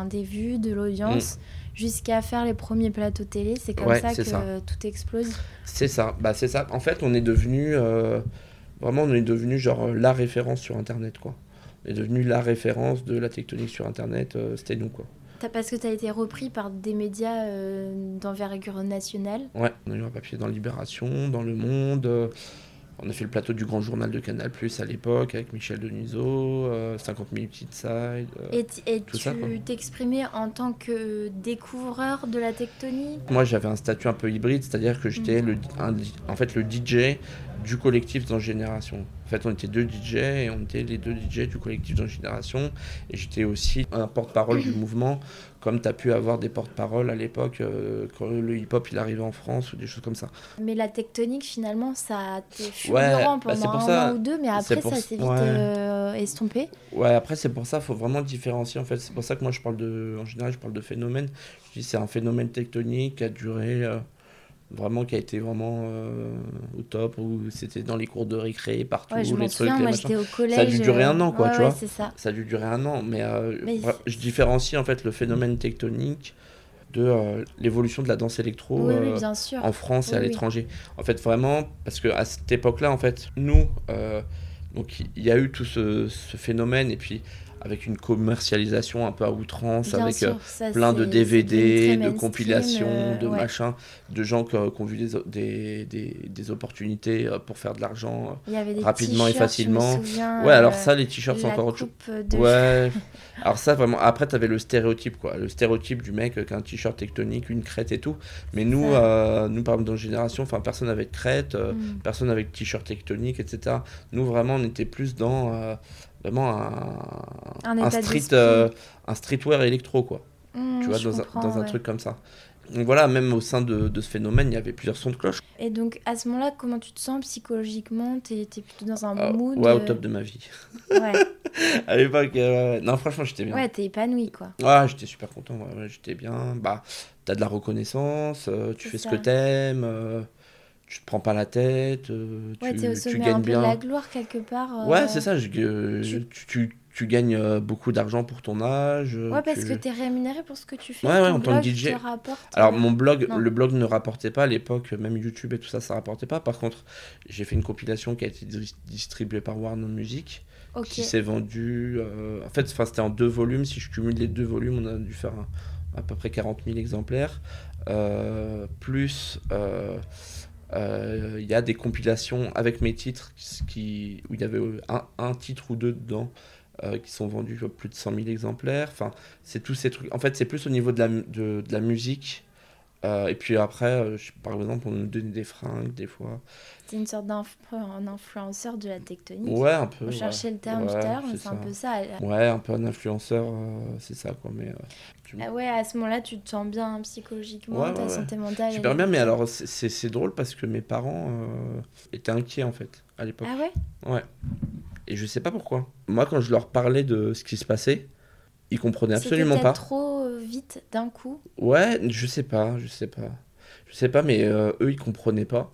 Speaker 6: des vues, de l'audience. Mm jusqu'à faire les premiers plateaux télé. C'est comme ça que tout explose.
Speaker 5: C'est ça. Bah, c'est ça. En fait, on est devenu euh, vraiment, on est devenu genre euh, la référence sur Internet, quoi. On est devenu la référence de la tectonique sur Internet. Euh, c'était nous, quoi.
Speaker 6: Parce que tu as été repris par des médias d'envergure nationale.
Speaker 5: Ouais, on a eu un papier dans Libération, dans Le Monde. On a fait le plateau du grand journal de Canal Plus à l'époque avec Michel Denisot, 50 minutes inside. Euh,
Speaker 6: et, et tu t'exprimais en tant que découvreur de la tectonique
Speaker 5: Moi j'avais un statut un peu hybride, c'est-à-dire que j'étais le, en fait le DJ du collectif dans Génération. En fait, on était deux DJ et on était les deux DJ du collectif dans Génération. Et j'étais aussi un porte-parole du mouvement, comme tu as pu avoir des porte-paroles à l'époque euh, quand le hip-hop il arrivait en France ou des choses comme ça.
Speaker 6: Mais la tectonique, finalement, ça a été fulgurant bah, pendant un an ou deux, mais après, ça s'est vite euh, estompé.
Speaker 5: Ouais, après, c'est pour ça, il faut vraiment différencier. En fait, c'est pour ça que moi, je parle de. En général, je parle de phénomène. Je dis c'est un phénomène tectonique qui a duré. euh, vraiment, qui a été vraiment euh, au top, où c'était dans les cours de récré, partout,
Speaker 6: Ouais, je
Speaker 5: les trucs,
Speaker 6: souviens,
Speaker 5: les
Speaker 6: moi j'étais au collège.
Speaker 5: Ça a dû durer un an, quoi,
Speaker 6: ouais,
Speaker 5: tu
Speaker 6: ouais,
Speaker 5: vois.
Speaker 6: ça.
Speaker 5: Ça a dû durer un an, mais, euh,
Speaker 6: Mais
Speaker 5: je différencie en fait le phénomène tectonique de euh, l'évolution de la danse électro
Speaker 6: Oui, oui,
Speaker 5: euh,
Speaker 6: bien sûr.
Speaker 5: en France et à l'étranger. En fait, vraiment, parce que à cette époque-là, en fait, nous, euh, donc il y a eu tout ce, ce phénomène et puis avec une commercialisation un peu à outrance,
Speaker 6: Bien
Speaker 5: avec
Speaker 6: sûr,
Speaker 5: euh,
Speaker 6: ça,
Speaker 5: plein de DVD, de compilations,
Speaker 6: euh,
Speaker 5: de
Speaker 6: ouais.
Speaker 5: machins, de gens qui, qui ont vu des, des, des, des opportunités euh, pour faire de l'argent. Rapidement et facilement.
Speaker 6: souviens,
Speaker 5: Ouais, alors ça, les t-shirts, c'est
Speaker 6: la
Speaker 5: encore autre chose.
Speaker 6: de-
Speaker 5: Ouais. [laughs] Alors ça, vraiment, après, t'avais le stéréotype, quoi. Le stéréotype du mec qui a un t-shirt tectonique, une crête et tout. Mais nous, euh, nous par exemple, dans notre génération, enfin, personne de crête, euh,
Speaker 6: Mm.
Speaker 5: personne avec t-shirt tectonique, etc. Nous, vraiment, on était plus dans euh, vraiment un,
Speaker 6: Un
Speaker 5: street, euh, un streetwear électro, quoi.
Speaker 6: Mm,
Speaker 5: tu vois, dans, un, dans un
Speaker 6: ouais.
Speaker 5: truc comme ça. Donc voilà, même au sein de, de ce phénomène, il y avait plusieurs sons de cloche.
Speaker 6: Et donc, à ce moment-là, comment tu te sens psychologiquement? T'es es plutôt dans un
Speaker 5: Ah,
Speaker 6: mood
Speaker 5: ouais, au
Speaker 6: euh,
Speaker 5: top de ma vie.
Speaker 6: Ouais, [laughs]
Speaker 5: à l'époque, euh, non, franchement, j'étais bien.
Speaker 6: ouais t'es épanoui, quoi.
Speaker 5: Ah, j'étais super content, ouais, ouais, j'étais bien. Bah, t'as de la reconnaissance, euh, tu fais ce que t'aimes, euh, tu te prends pas la tête, euh,
Speaker 6: Ouais,
Speaker 5: tu,
Speaker 6: t'es au
Speaker 5: tu
Speaker 6: un
Speaker 5: gagnes
Speaker 6: peu de la
Speaker 5: bien.
Speaker 6: gloire, quelque part. euh,
Speaker 5: Ouais, c'est ça, je- euh,
Speaker 6: tu-
Speaker 5: tu, tu, tu gagnes beaucoup d'argent pour ton âge.
Speaker 6: Ouais, parce
Speaker 5: tu-
Speaker 6: que t'es rémunéré pour ce que tu fais.
Speaker 5: Ouais, ouais, en tant que DJ.
Speaker 6: rapporte,
Speaker 5: Alors mon blog,
Speaker 6: non.
Speaker 5: le blog ne rapportait pas à l'époque, même YouTube et tout ça, ça rapportait pas. Par contre, j'ai fait une compilation qui a été dis- distribuée par Warner Music, qui s'est vendue. euh, en fait, c'était en deux volumes. Si je cumule les deux volumes, on a dû faire un- à peu près 40 000 exemplaires. Euh, plus, euh, il y a des compilations avec mes titres qui, où il y avait un, un titre ou deux dedans. euh, qui sont vendus plus de 100 000 exemplaires. Enfin, c'est tous ces trucs. En fait, c'est plus au niveau de la, de la musique. Euh, et puis après, euh, je- par exemple, on nous donnait des fringues des fois.
Speaker 6: T'es une sorte d'inf- un influenceur de la tectonique.
Speaker 5: Ouais, un peu.
Speaker 6: On
Speaker 5: ouais.
Speaker 6: cherchait le terme tout à l'heure, mais
Speaker 5: c'est
Speaker 6: un peu ça.
Speaker 5: Ouais, un peu un influenceur, euh, c'est ça quoi. Mais euh, tu-
Speaker 6: Ah ouais, à ce moment-là, tu te sens bien psychologiquement,
Speaker 5: Ouais,
Speaker 6: ta santé mentale.
Speaker 5: super bien, mais alors c'est- drôle parce que mes parents étaient inquiets en fait à l'époque.
Speaker 6: Ah ouais?
Speaker 5: Ouais. Et je sais pas pourquoi. Moi, quand je leur parlais de ce qui se passait, ils comprenaient absolument pas.
Speaker 6: trop euh, vite d'un coup.
Speaker 5: Ouais, je sais pas, je sais pas. Je sais pas, mais euh, eux, ils comprenaient pas.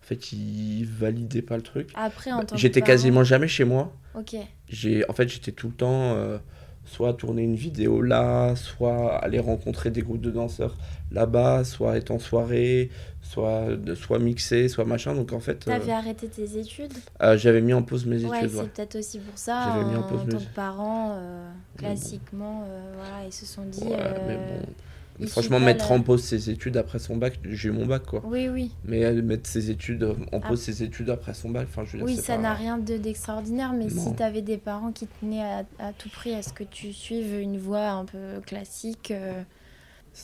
Speaker 5: En fait, ils validaient pas le truc.
Speaker 6: Après, en tant que
Speaker 5: Bah, J'étais quasiment jamais chez moi.
Speaker 6: Ok.
Speaker 5: J'ai, en fait, j'étais tout le temps euh, soit tourner une vidéo là, soit aller rencontrer des groupes de danseurs là-bas, soit être en soirée, soit, soit mixer, soit machin. Donc en fait, euh,
Speaker 6: T'avais arrêté tes études?
Speaker 5: euh, j'avais mis en pause mes
Speaker 6: Ouais,
Speaker 5: études.
Speaker 6: c'est
Speaker 5: ouais.
Speaker 6: peut-être aussi pour ça.
Speaker 5: J'avais mis en pause
Speaker 6: tant
Speaker 5: mes-
Speaker 6: que parents, euh, classiquement, euh, voilà, ils se sont dit.
Speaker 5: Ouais,
Speaker 6: euh,
Speaker 5: mais bon. Franchement, mettre
Speaker 6: la-
Speaker 5: en pause ses études après son bac, j'ai eu mon bac quoi.
Speaker 6: Oui, oui.
Speaker 5: Mais euh, mettre ses études euh, en
Speaker 6: Ah.
Speaker 5: pause ses études après son bac, enfin je veux dire,
Speaker 6: Oui, ça
Speaker 5: pas-
Speaker 6: n'a rien de- d'extraordinaire, mais si
Speaker 5: Non.
Speaker 6: t'avais des parents qui tenaient à, à tout prix à ce que tu suives une voie un peu classique. euh,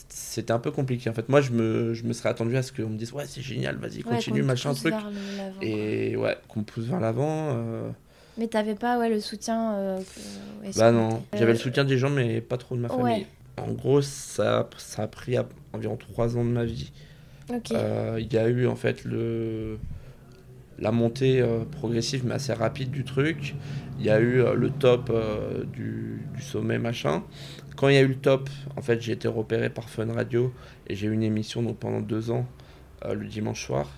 Speaker 5: C'était un peu compliqué en fait. Moi je me, je me serais attendu à ce qu'on me dise ouais c'est génial, vas-y
Speaker 6: ouais,
Speaker 5: continue, machin truc. Et ouais, qu'on pousse vers l'avant. euh,
Speaker 6: Mais t'avais pas ouais, le soutien. euh.
Speaker 5: Bah non, j'avais
Speaker 6: Euh,
Speaker 5: le soutien des gens mais pas trop de ma famille.
Speaker 6: Ouais.
Speaker 5: En gros ça, ça a pris environ 3 ans de ma vie. Euh, Il y a eu en fait le la montée euh, progressive mais assez rapide du truc. Il y a eu euh, le top du, du sommet machin. Quand il y a eu le top, en fait j'ai été repéré par Fun Radio et j'ai eu une émission donc pendant deux ans le dimanche soir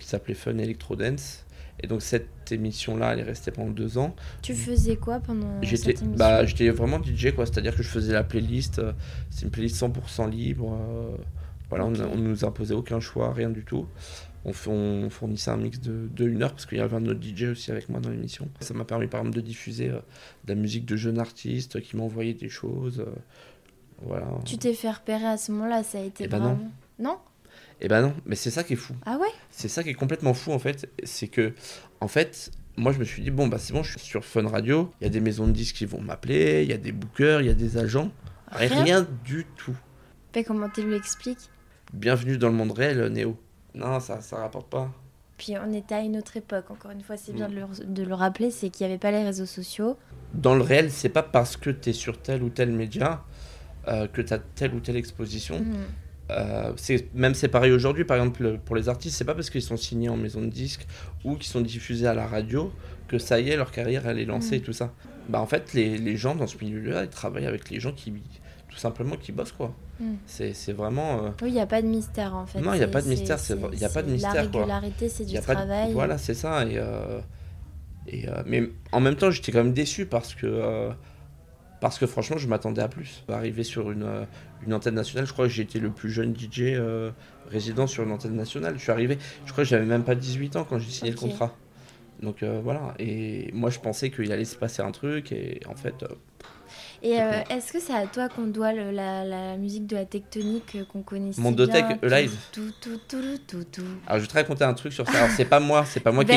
Speaker 5: qui s'appelait Fun Electro Dance. Et donc cette émission là elle est restée pendant deux ans.
Speaker 6: Tu faisais quoi pendant
Speaker 5: J'étais
Speaker 6: cette émission?
Speaker 5: bah, j'étais vraiment DJ, quoi. C'est-à-dire que je faisais la playlist. euh, C'est une playlist 100% libre. euh, voilà, on, on nous imposait aucun choix, rien du tout. On, on fournissait un mix de, de une heure parce qu'il y avait un autre DJ aussi avec moi dans l'émission. Ça m'a permis par exemple de diffuser euh, de la musique de jeunes artistes qui m'envoyaient des choses. voilà.
Speaker 6: Tu t'es fait repérer à ce moment-là, ça a été
Speaker 5: Eh non.
Speaker 6: vraiment. Non?
Speaker 5: Et ben non, mais c'est ça qui est fou.
Speaker 6: Ah ouais?
Speaker 5: C'est ça qui est complètement fou en fait. C'est que, en fait, moi je me suis dit, bon bah c'est bon, je suis sur Fun Radio, il y a des maisons de disques qui vont m'appeler, il y a des bookers, il y a des agents.
Speaker 6: Rien?
Speaker 5: Rien, du tout.
Speaker 6: Mais comment tu lui expliques
Speaker 5: Bienvenue dans le monde réel, Néo. Non, ça, ça rapporte pas.
Speaker 6: Puis on était à une autre époque, encore une fois, c'est bien
Speaker 5: Mm.
Speaker 6: de le, de le rappeler, c'est qu'il n'y avait pas les réseaux sociaux.
Speaker 5: Dans le réel, c'est pas parce que tu es sur tel ou tel média euh, que tu as telle ou telle exposition.
Speaker 6: Mm.
Speaker 5: Euh, c'est même c'est pareil aujourd'hui, par exemple pour les artistes, c'est pas parce qu'ils sont signés en maison de disques ou qu'ils sont diffusés à la radio que ça y est, leur carrière elle est lancée et tout ça. Bah en fait, les, les gens dans ce milieu-là, ils travaillent avec les gens qui tout simplement qui bossent quoi.
Speaker 4: Mm.
Speaker 5: C'est vraiment. euh,
Speaker 4: Oui, il n'y a pas de mystère en fait.
Speaker 5: Non, il y a pas de mystère, c'est- il y a pas de mystère,
Speaker 4: La régularité, c'est
Speaker 5: y
Speaker 4: du
Speaker 5: a pas de-
Speaker 4: travail.
Speaker 5: Voilà, c'est ça. Et, euh, et, mais en même temps, j'étais quand même déçu parce que, parce que franchement, je m'attendais à plus. Arriver sur une, une antenne nationale, je crois que j'ai été le plus jeune DJ euh, résident sur une antenne nationale. Je suis arrivé, je crois que j'avais même pas 18 ans quand j'ai signé le contrat. Donc euh, voilà. Et moi, je pensais qu'il allait se passer un truc. Et en fait, euh,
Speaker 4: Et euh, est-ce que c'est à toi qu'on doit le- la, la musique de la tectonique euh, qu'on connaît si
Speaker 5: Mondotech,
Speaker 4: bien
Speaker 5: euh, live.
Speaker 4: Tout, tout, tout, tout, tout.
Speaker 5: alors je vais te raconter un truc sur ça. Alors c'est pas moi, c'est pas moi qui,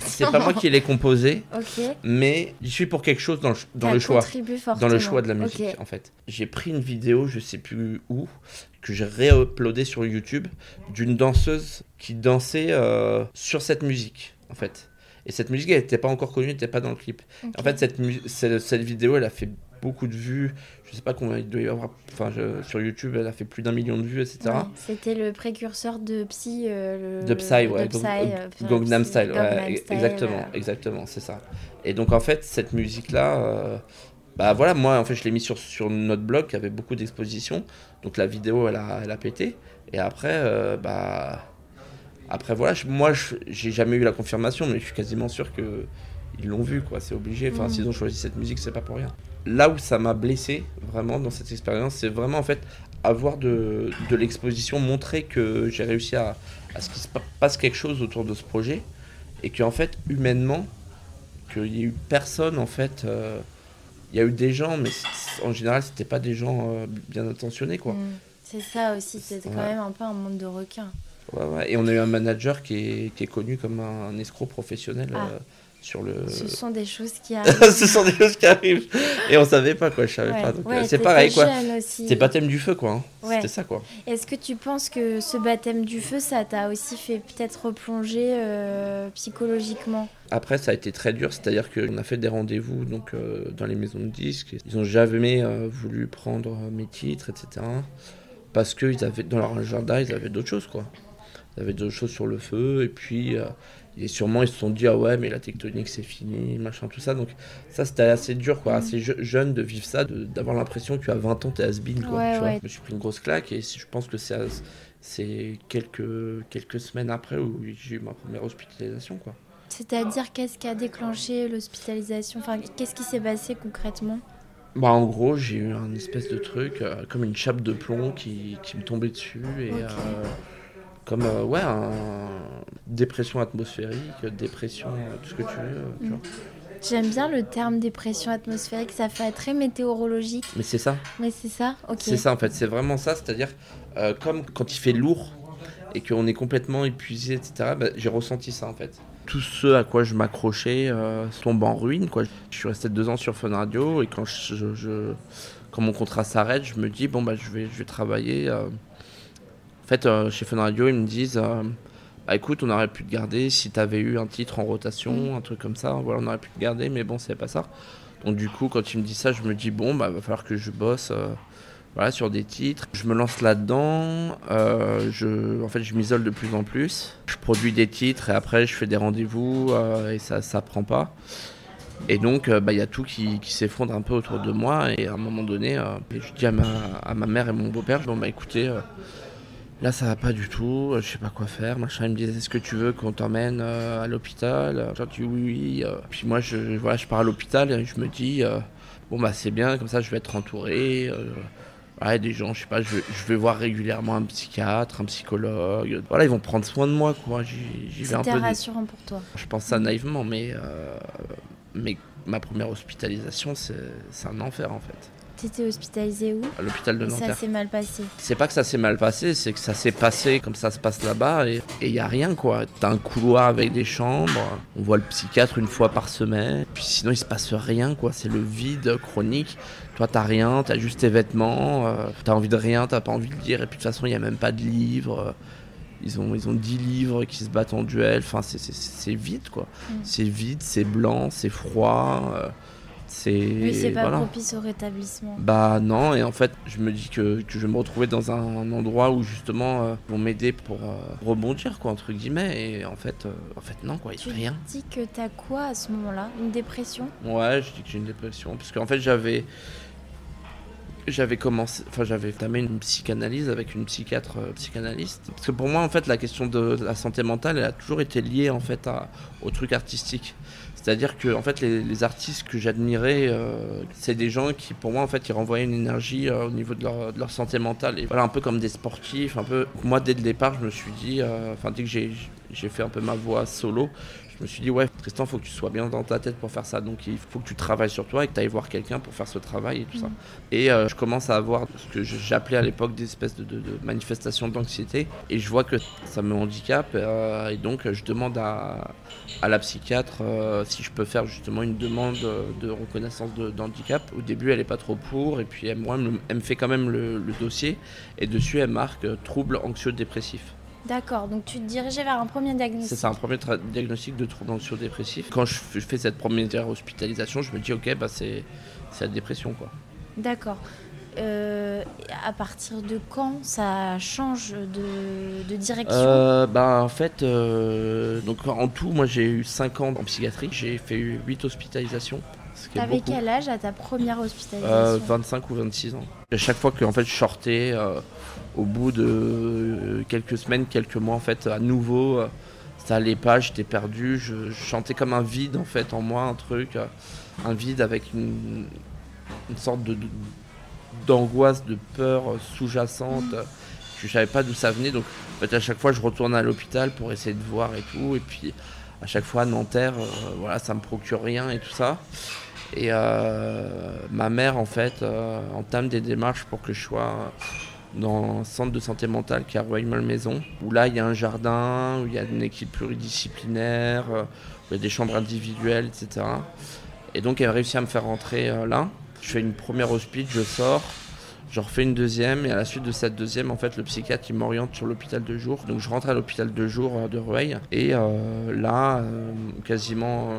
Speaker 5: c'est pas moi qui l'ai composé,
Speaker 4: Ok.
Speaker 5: mais je suis pour quelque chose dans le, dans le choix.
Speaker 4: contribué
Speaker 5: dans le
Speaker 4: fortement.
Speaker 5: choix de la musique en fait. J'ai pris une vidéo, je sais plus où, que j'ai réuploadée sur YouTube d'une danseuse qui dansait euh, sur cette musique en fait. Et cette musique elle n'était pas encore connue, elle n'était pas dans le clip. En fait cette, cette vidéo elle a fait beaucoup de vues, je sais pas combien il doit y avoir, enfin je- sur YouTube elle a fait plus d'un million de vues etc.
Speaker 4: Ouais, C'était le précurseur de Psy. euh, le-
Speaker 5: De Psy, ouais.
Speaker 4: Psy,
Speaker 5: Gangnam Style, ouais,
Speaker 4: Gangnam Style,
Speaker 5: exactement,
Speaker 4: euh,
Speaker 5: exactement, c'est ça. Et donc en fait, cette musique-là, euh, bah voilà, moi en fait, je l'ai mis sur, sur notre blog qui avait beaucoup d'expositions. Donc la vidéo, elle a, elle a pété. Et après, euh, bah. Après voilà, je- moi j'ai jamais eu la confirmation, mais je suis quasiment sûr que ils l'ont vu, quoi. C'est obligé. Enfin,
Speaker 4: Mhm.
Speaker 5: s'ils ont choisi cette musique, c'est pas pour rien. Là où ça m'a blessé, vraiment, dans cette expérience, c'est vraiment en fait avoir de, de l'exposition, montrer que j'ai réussi à, à ce qu'il se pa- passe quelque chose autour de ce projet et qu'en fait, humainement, qu'il y ait eu personne, en fait. euh, il y a eu des gens, mais en général, c'était pas des gens euh, bien intentionnés, quoi.
Speaker 4: mm. C'est ça aussi, c'est quand
Speaker 5: Ouais.
Speaker 4: même un peu un monde de requins.
Speaker 5: Ouais, ouais. Et on a eu un manager qui est, qui est connu comme un, escroc professionnel
Speaker 4: Ah.
Speaker 5: euh, sur le.
Speaker 4: Ce sont des choses qui [laughs] arrivent.
Speaker 5: Ce sont des choses qui arrivent. Et on savait pas, quoi. Je savais
Speaker 4: Ouais.
Speaker 5: pas. Donc,
Speaker 4: Ouais,
Speaker 5: euh, c'est pareil, quoi. C'était baptême du feu, quoi. hein.
Speaker 4: Ouais.
Speaker 5: C'était ça, quoi.
Speaker 4: Est-ce que tu penses que ce baptême du feu, ça t'a aussi fait peut-être replonger euh, psychologiquement?
Speaker 5: Après, ça a été très dur, c'est-à-dire qu'on a fait des rendez-vous donc euh, dans les maisons de disques. Ils ont jamais euh, voulu prendre mes titres, etc. Parce que ils avaient, dans leur agenda, ils avaient d'autres choses, quoi. Ils avaient d'autres choses sur le feu, et puis et sûrement ils se sont dit ah ouais, mais la tectonique c'est fini, machin, tout ça. Donc ça, c'était assez dur, quoi, assez je- jeune de vivre ça, d'avoir l'impression que tu as 20 ans, t'es has-been, quoi.
Speaker 4: Ouais,
Speaker 5: tu vois.
Speaker 4: ouais.
Speaker 5: Je me suis pris une grosse claque, et je pense que c'est c'est quelques, quelques semaines après où j'ai eu ma première hospitalisation, quoi.
Speaker 4: C'est-à-dire, qu'est-ce qui a déclenché l'hospitalisation? Enfin, qu'est-ce qui s'est passé concrètement?
Speaker 5: Bah en gros j'ai eu un espèce de truc euh, comme une chape de plomb qui, qui me tombait dessus et
Speaker 4: Ok.
Speaker 5: euh, comme euh, ouais un dépression atmosphérique, dépression, euh, tout ce que tu veux.
Speaker 4: Mm. J'aime bien le terme dépression atmosphérique, ça fait très météorologique,
Speaker 5: Mais c'est ça,
Speaker 4: mais c'est ça Ok.
Speaker 5: c'est ça en fait, c'est vraiment ça, c'est-à-dire euh, comme quand il fait lourd et qu'on est complètement épuisé, etc. bah, j'ai ressenti ça en fait. Tout ce à quoi je m'accrochais euh, tombe en ruine quoi. Je suis resté deux ans sur Fun Radio et quand je, je- je- quand mon contrat s'arrête, je me dis bon bah je vais je vais travailler. euh. En fait, euh, chez Fun Radio, ils me disent euh, bah écoute, on aurait pu te garder si t'avais eu un titre en rotation, un truc comme ça. Voilà, on aurait pu te garder, mais bon, c'est pas ça. Donc du coup, quand il me dit ça, je me dis bon bah va falloir que je bosse. euh, voilà, sur des titres. Je me lance là-dedans. euh, je, en fait, je m'isole de plus en plus. Je produis des titres et après, je fais des rendez-vous euh, et ça, ça prend pas. Et donc, bah, il y a tout qui, qui s'effondre un peu autour de moi. Et à un moment donné, je dis à ma, à ma mère et mon beau-père, bon, bah écoutez, là, ça va pas du tout. euh, Je sais pas quoi faire. Machin, ils me disent, est-ce que tu veux qu'on t'emmène euh, à l'hôpital? J'ai dit oui, oui. euh. Puis moi, je, voilà, je pars à l'hôpital et je me dis, euh, bon, bah c'est bien, comme ça, je vais être entouré. euh, Ouais, des gens, je sais pas, je vais, je vais voir régulièrement un psychiatre, un psychologue. Voilà, ils vont prendre soin de moi, quoi. J'y vais un
Speaker 4: C'était
Speaker 5: peu.
Speaker 4: rassurant pour toi.
Speaker 5: Je pense ça naïvement, mais, euh, mais ma première hospitalisation, c'est un enfer, en fait.
Speaker 4: T'étais hospitalisé où
Speaker 5: À l'hôpital de
Speaker 4: Et ça s'est mal passé.
Speaker 5: C'est pas que ça s'est mal passé, c'est que ça s'est passé comme ça se passe là-bas et il y a rien quoi. T'as un couloir avec des chambres, on voit le psychiatre une fois par semaine, puis sinon il se passe rien quoi, c'est le vide chronique. Toi t'as rien, t'as juste tes vêtements, euh, t'as envie de rien, t'as pas envie de lire et puis de toute façon il y a même pas de livres. Ils ont, ils ont 10 livres qui se battent en duel, enfin c'est vide quoi.
Speaker 4: Mm.
Speaker 5: C'est vide, c'est blanc, c'est froid. euh, c'est.
Speaker 6: Oui, c'est pas
Speaker 5: voilà.
Speaker 6: propice au rétablissement.
Speaker 5: Bah non, et en fait, je me dis que, que je vais me retrouver dans un, endroit où justement euh, vont m'aider pour euh, rebondir, quoi, entre guillemets. Et en fait, euh, en fait non, quoi, il
Speaker 6: Tu
Speaker 5: fait rien.
Speaker 6: dis que t'as quoi à ce moment-là? Une dépression?
Speaker 5: Ouais, je dis que j'ai une dépression. Parce qu'en fait, j'avais. J'avais commencé, enfin j'avais entamé une psychanalyse avec une psychiatre euh, psychanalyste. Parce que pour moi, en fait, la question de, la santé mentale, elle a toujours été liée en fait à, au truc artistique. C'est-à-dire que en fait, les, artistes que j'admirais, euh, c'est des gens qui, pour moi, en fait, ils renvoyaient une énergie euh, au niveau de leur, santé mentale. Voilà, un peu comme des sportifs, un peu. Moi, dès le départ, je me suis dit, enfin, dès que j'ai fait un peu ma voix solo, je me suis dit, ouais, Tristan, faut que tu sois bien dans ta tête pour faire ça. Donc, il faut que tu travailles sur toi et que tu ailles voir quelqu'un pour faire ce travail et tout ça. Et euh, je commence à avoir ce que j'appelais à l'époque des espèces de, de- de manifestations d'anxiété. Et je vois que ça me handicape. euh, et donc, je demande à, à la psychiatre euh, si je peux faire justement une demande de reconnaissance de- d'handicap. Au début, elle est pas trop pour. Et puis, elle, moi, elle me, elle me fait quand même le, le dossier. Et dessus, elle marque trouble anxio-dépressif.
Speaker 6: D'accord, donc tu te dirigeais vers un premier diagnostic.
Speaker 5: C'est ça, un premier diagnostic de trouble anxio-dépressif. Quand je, fais cette première hospitalisation, je me dis, ok, bah c'est la dépression, quoi.
Speaker 6: D'accord. Euh, à partir de quand ça change de, de direction?
Speaker 5: Euh, bah en fait, euh, donc en tout, moi j'ai eu 5 ans en psychiatrie, j'ai fait 8 hospitalisations.
Speaker 6: T'avais quel âge à ta première hospitalisation?
Speaker 5: Euh, 25 ou 26 ans. À chaque fois que en fait, je sortais, au bout de euh, quelques semaines, quelques mois, en fait, à nouveau, euh, ça allait pas, j'étais perdu, je, sentais comme un vide en fait en moi, un truc, euh, un vide avec une, sorte de d'angoisse, de peur sous-jacente. Je savais pas d'où ça venait, donc en fait, à chaque fois, je retournais à l'hôpital pour essayer de voir et tout, et puis à chaque fois, Nanterre, euh, voilà, ça me procure rien et tout ça. Et ma mère, en fait, entame des démarches pour que je sois dans un centre de santé mentale qui est à Rueil-Malmaison, où là, il y a un jardin, où il y a une équipe pluridisciplinaire, euh, où il y a des chambres individuelles, etc. Et donc, elle a réussi à me faire rentrer euh, là. Je fais une première hospice, je sors, je refais une deuxième, et à la suite de cette deuxième, en fait, le psychiatre, il m'oriente sur l'hôpital de jour. Donc, je rentre à l'hôpital de jour euh, de Rueil, et là, quasiment...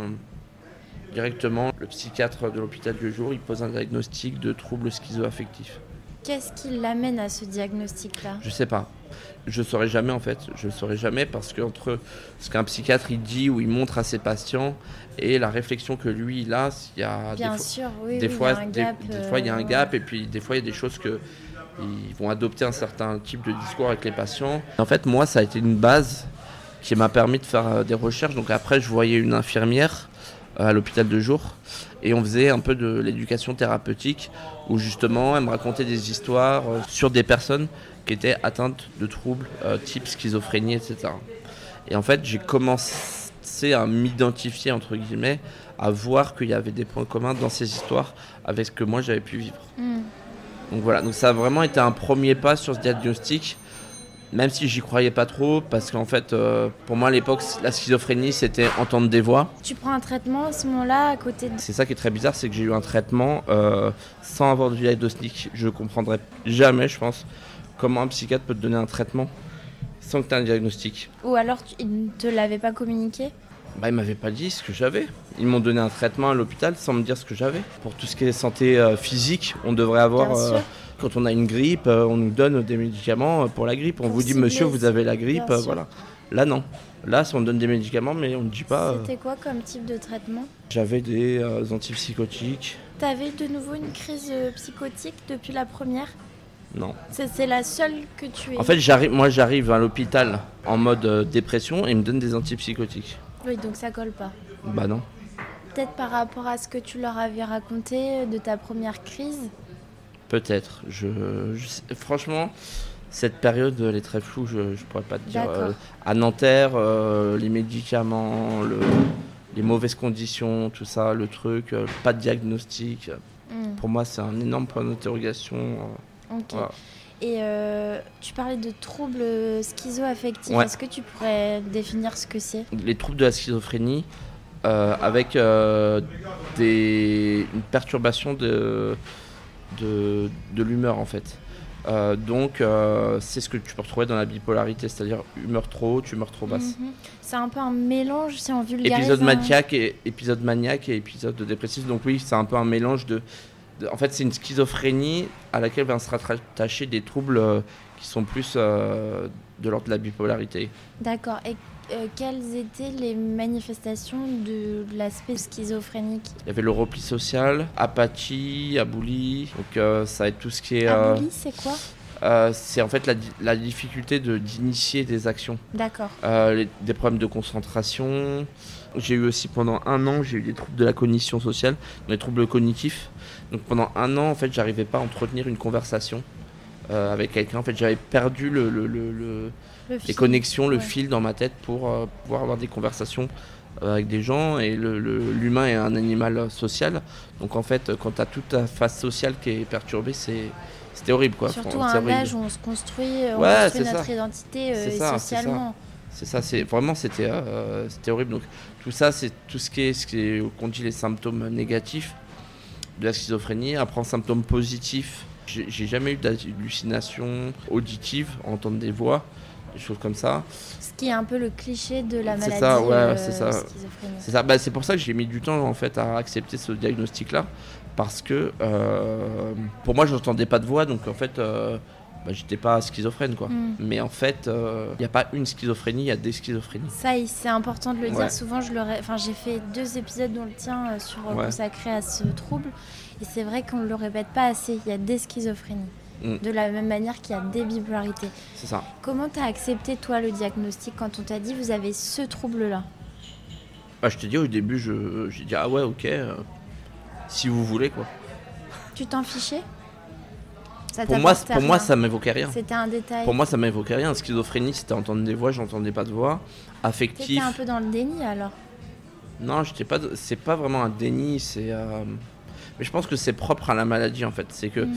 Speaker 5: directement, le psychiatre de l'hôpital de jour, il pose un diagnostic de trouble schizoaffectif.
Speaker 6: Qu'est-ce qui l'amène à ce diagnostic-là?
Speaker 5: Je sais pas. Je saurais jamais en fait. Je saurais jamais parce que entre ce qu'un psychiatre il dit ou il montre à ses patients et la réflexion que lui il a, il y a
Speaker 6: Bien
Speaker 5: des fois,
Speaker 6: sûr, oui,
Speaker 5: des
Speaker 6: oui,
Speaker 5: fois,
Speaker 6: il y a un gap.
Speaker 5: des fois, il y a un
Speaker 6: euh,
Speaker 5: gap et puis des fois il y a des choses que ils vont adopter un certain type de discours avec les patients. En fait, moi, ça a été une base qui m'a permis de faire euh, des recherches. Donc après, je voyais une infirmière euh, à l'hôpital de jour et on faisait un peu de l'éducation thérapeutique où justement elle me racontait des histoires euh, sur des personnes qui étaient atteintes de troubles euh, type schizophrénie, etc. Et en fait, j'ai commencé à m'identifier entre guillemets, à voir qu'il y avait des points communs dans ces histoires avec ce que moi j'avais pu vivre.
Speaker 6: hmm.
Speaker 5: Donc voilà, donc ça a vraiment été un premier pas sur ce diagnostic, même si j'y croyais pas trop, parce qu'en fait, euh, pour moi à l'époque, la schizophrénie c'était entendre des voix.
Speaker 6: Tu prends un traitement à ce moment-là à côté de...
Speaker 5: C'est ça qui est très bizarre, c'est que j'ai eu un traitement euh, sans avoir de diagnostic. Je comprendrai jamais, je pense, comment un psychiatre peut te donner un traitement sans que tu aies un diagnostic.
Speaker 6: Ou alors tu... il ne te l'avait pas communiqué?
Speaker 5: Bah, ils m'avaient pas dit ce que j'avais. Ils m'ont donné un traitement à l'hôpital sans me dire ce que j'avais. Pour tout ce qui est santé euh, physique, on devrait avoir. Quand on a une grippe, euh, on nous donne des médicaments euh, pour la grippe. On vous dit, monsieur, vous avez la grippe. voilà. Là, non. Là, on donne des médicaments, mais on ne dit pas. euh,
Speaker 6: C'était quoi comme type de traitement?
Speaker 5: J'avais des euh, antipsychotiques.
Speaker 6: T'avais de nouveau une crise psychotique depuis la première?
Speaker 5: Non.
Speaker 6: C'est c'est la seule que tu es.
Speaker 5: En fait, j'arrive, moi, j'arrive à l'hôpital en mode euh, dépression et ils me donnent des antipsychotiques.
Speaker 6: Oui, donc ça colle pas.
Speaker 5: Bah non.
Speaker 6: Peut-être par rapport à ce que tu leur avais raconté de ta première crise?
Speaker 5: Peut-être. Je, franchement, cette période, elle est très floue. Je, je pourrais pas te dire. Euh, à Nanterre, euh, les médicaments, le- les mauvaises conditions, tout ça, le truc, euh, pas de diagnostic.
Speaker 6: Hmm,
Speaker 5: Pour moi, c'est un énorme point d'interrogation. euh,
Speaker 6: ok.
Speaker 5: voilà.
Speaker 6: Et tu parlais de troubles schizo-affectifs.
Speaker 5: Ouais.
Speaker 6: Est-ce que tu pourrais définir ce que c'est?
Speaker 5: Les troubles de la schizophrénie, avec des, une perturbation de, de, de l'humeur en fait. Euh, donc, euh, c'est ce que tu peux retrouver dans la bipolarité, c'est-à-dire humeur trop haute, humeur trop basse.
Speaker 6: Mhm. C'est un peu un mélange, si on vulgarise.
Speaker 5: Épisode
Speaker 6: un-
Speaker 5: maniaque, et, épisode maniaque et épisode dépressif. Donc, oui, c'est un peu un mélange de. de- en fait, c'est une schizophrénie à laquelle vont se rattacher des troubles euh, qui sont plus de l'ordre de la bipolarité.
Speaker 6: D'accord. Et euh, quelles étaient les manifestations de l'aspect schizophrénique
Speaker 5: Il y avait le repli social, apathie, aboulie. Donc, euh, ça va être tout ce qui est. euh,
Speaker 6: Abouli, c'est quoi
Speaker 5: euh, c'est en fait la, la difficulté de- d'initier des actions.
Speaker 6: D'accord.
Speaker 5: Euh, les- des problèmes de concentration. J'ai eu aussi pendant un an, j'ai eu des troubles de la cognition sociale, des troubles cognitifs. Donc pendant un an, en fait, j'arrivais pas à entretenir une conversation euh, avec quelqu'un. En fait, j'avais perdu le, le- le- le-
Speaker 6: Le
Speaker 5: les
Speaker 6: fil.
Speaker 5: connexions, le fil dans ma tête pour euh, pouvoir avoir des conversations euh, avec des gens. Et l'humain est un animal euh, social. Donc en fait, quand tu as toute ta face sociale qui est perturbée, c'est c'était horrible. Quoi.
Speaker 6: Surtout à un âge où on se construit, on
Speaker 5: Ouais,
Speaker 6: construit notre
Speaker 5: ça.
Speaker 6: identité euh,
Speaker 5: ça,
Speaker 6: socialement.
Speaker 5: C'est ça, c'est vraiment c'était euh, c'était horrible. Donc tout ça, c'est tout ce qui est ce qui est qu'on dit les symptômes négatifs de la schizophrénie. Après, en symptômes positifs, j'ai j'ai jamais eu d'hallucination auditive, entendre des voix, des choses comme ça.
Speaker 6: Ce qui est un peu le cliché de la
Speaker 5: C'est
Speaker 6: maladie
Speaker 5: ça, ouais,
Speaker 6: euh,
Speaker 5: c'est ça. C'est ça. Bah, c'est pour ça que j'ai mis du temps en fait à accepter ce diagnostic-là, parce que euh, pour moi, j'entendais pas de voix, donc en fait. euh, bah, j'étais pas schizophrène quoi.
Speaker 6: Mm.
Speaker 5: Mais en fait, il n'y a pas une schizophrénie, il y a des schizophrénies.
Speaker 6: Ça, c'est important de le
Speaker 5: Ouais.
Speaker 6: dire. Souvent, je le ré- enfin, j'ai fait deux épisodes dont le tien euh, sur euh,
Speaker 5: Ouais.
Speaker 6: consacré à ce trouble, et c'est vrai qu'on le répète pas assez. Il y a des schizophrénies,
Speaker 5: Mm.
Speaker 6: de la même manière qu'il y a des bipolarités.
Speaker 5: C'est ça.
Speaker 6: Comment t'as accepté toi le diagnostic quand on t'a dit vous avez ce trouble-là?
Speaker 5: Bah, je te dis au début, je j'ai dit ah ouais ok, euh, si vous voulez quoi.
Speaker 6: Tu t'en fichais? Ça
Speaker 5: Pour moi, pour moi ça m'évoquait rien.
Speaker 6: C'était un détail.
Speaker 5: Pour moi ça m'évoquait rien. Schizophrénie c'était entendre des voix, j'entendais pas de voix.
Speaker 6: T'étais
Speaker 5: Affectif.
Speaker 6: un peu dans le déni alors?
Speaker 5: Non, j'étais pas. C'est pas vraiment un déni, c'est. euh, Mais je pense que c'est propre à la maladie en fait. C'est que
Speaker 6: Mm.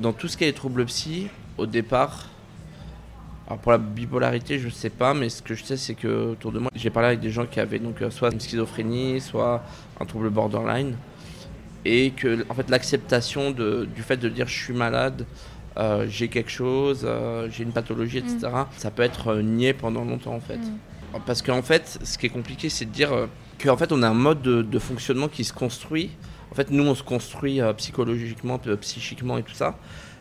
Speaker 5: Dans tout ce qui est troubles psy, au départ. Alors pour la bipolarité, je sais pas, mais ce que je sais, c'est que autour de moi, j'ai parlé avec des gens qui avaient donc euh, soit une schizophrénie, soit un trouble borderline, et que en fait l'acceptation du fait de dire je suis malade, euh, j'ai quelque chose, euh, j'ai une pathologie, etc. Ça peut être euh, nié pendant longtemps en fait.
Speaker 6: Mm.
Speaker 5: Parce qu'en fait, ce qui est compliqué, c'est de dire qu'en fait, on a un mode de, de fonctionnement qui se construit. En fait, nous, on se construit euh, psychologiquement, psychiquement et tout ça,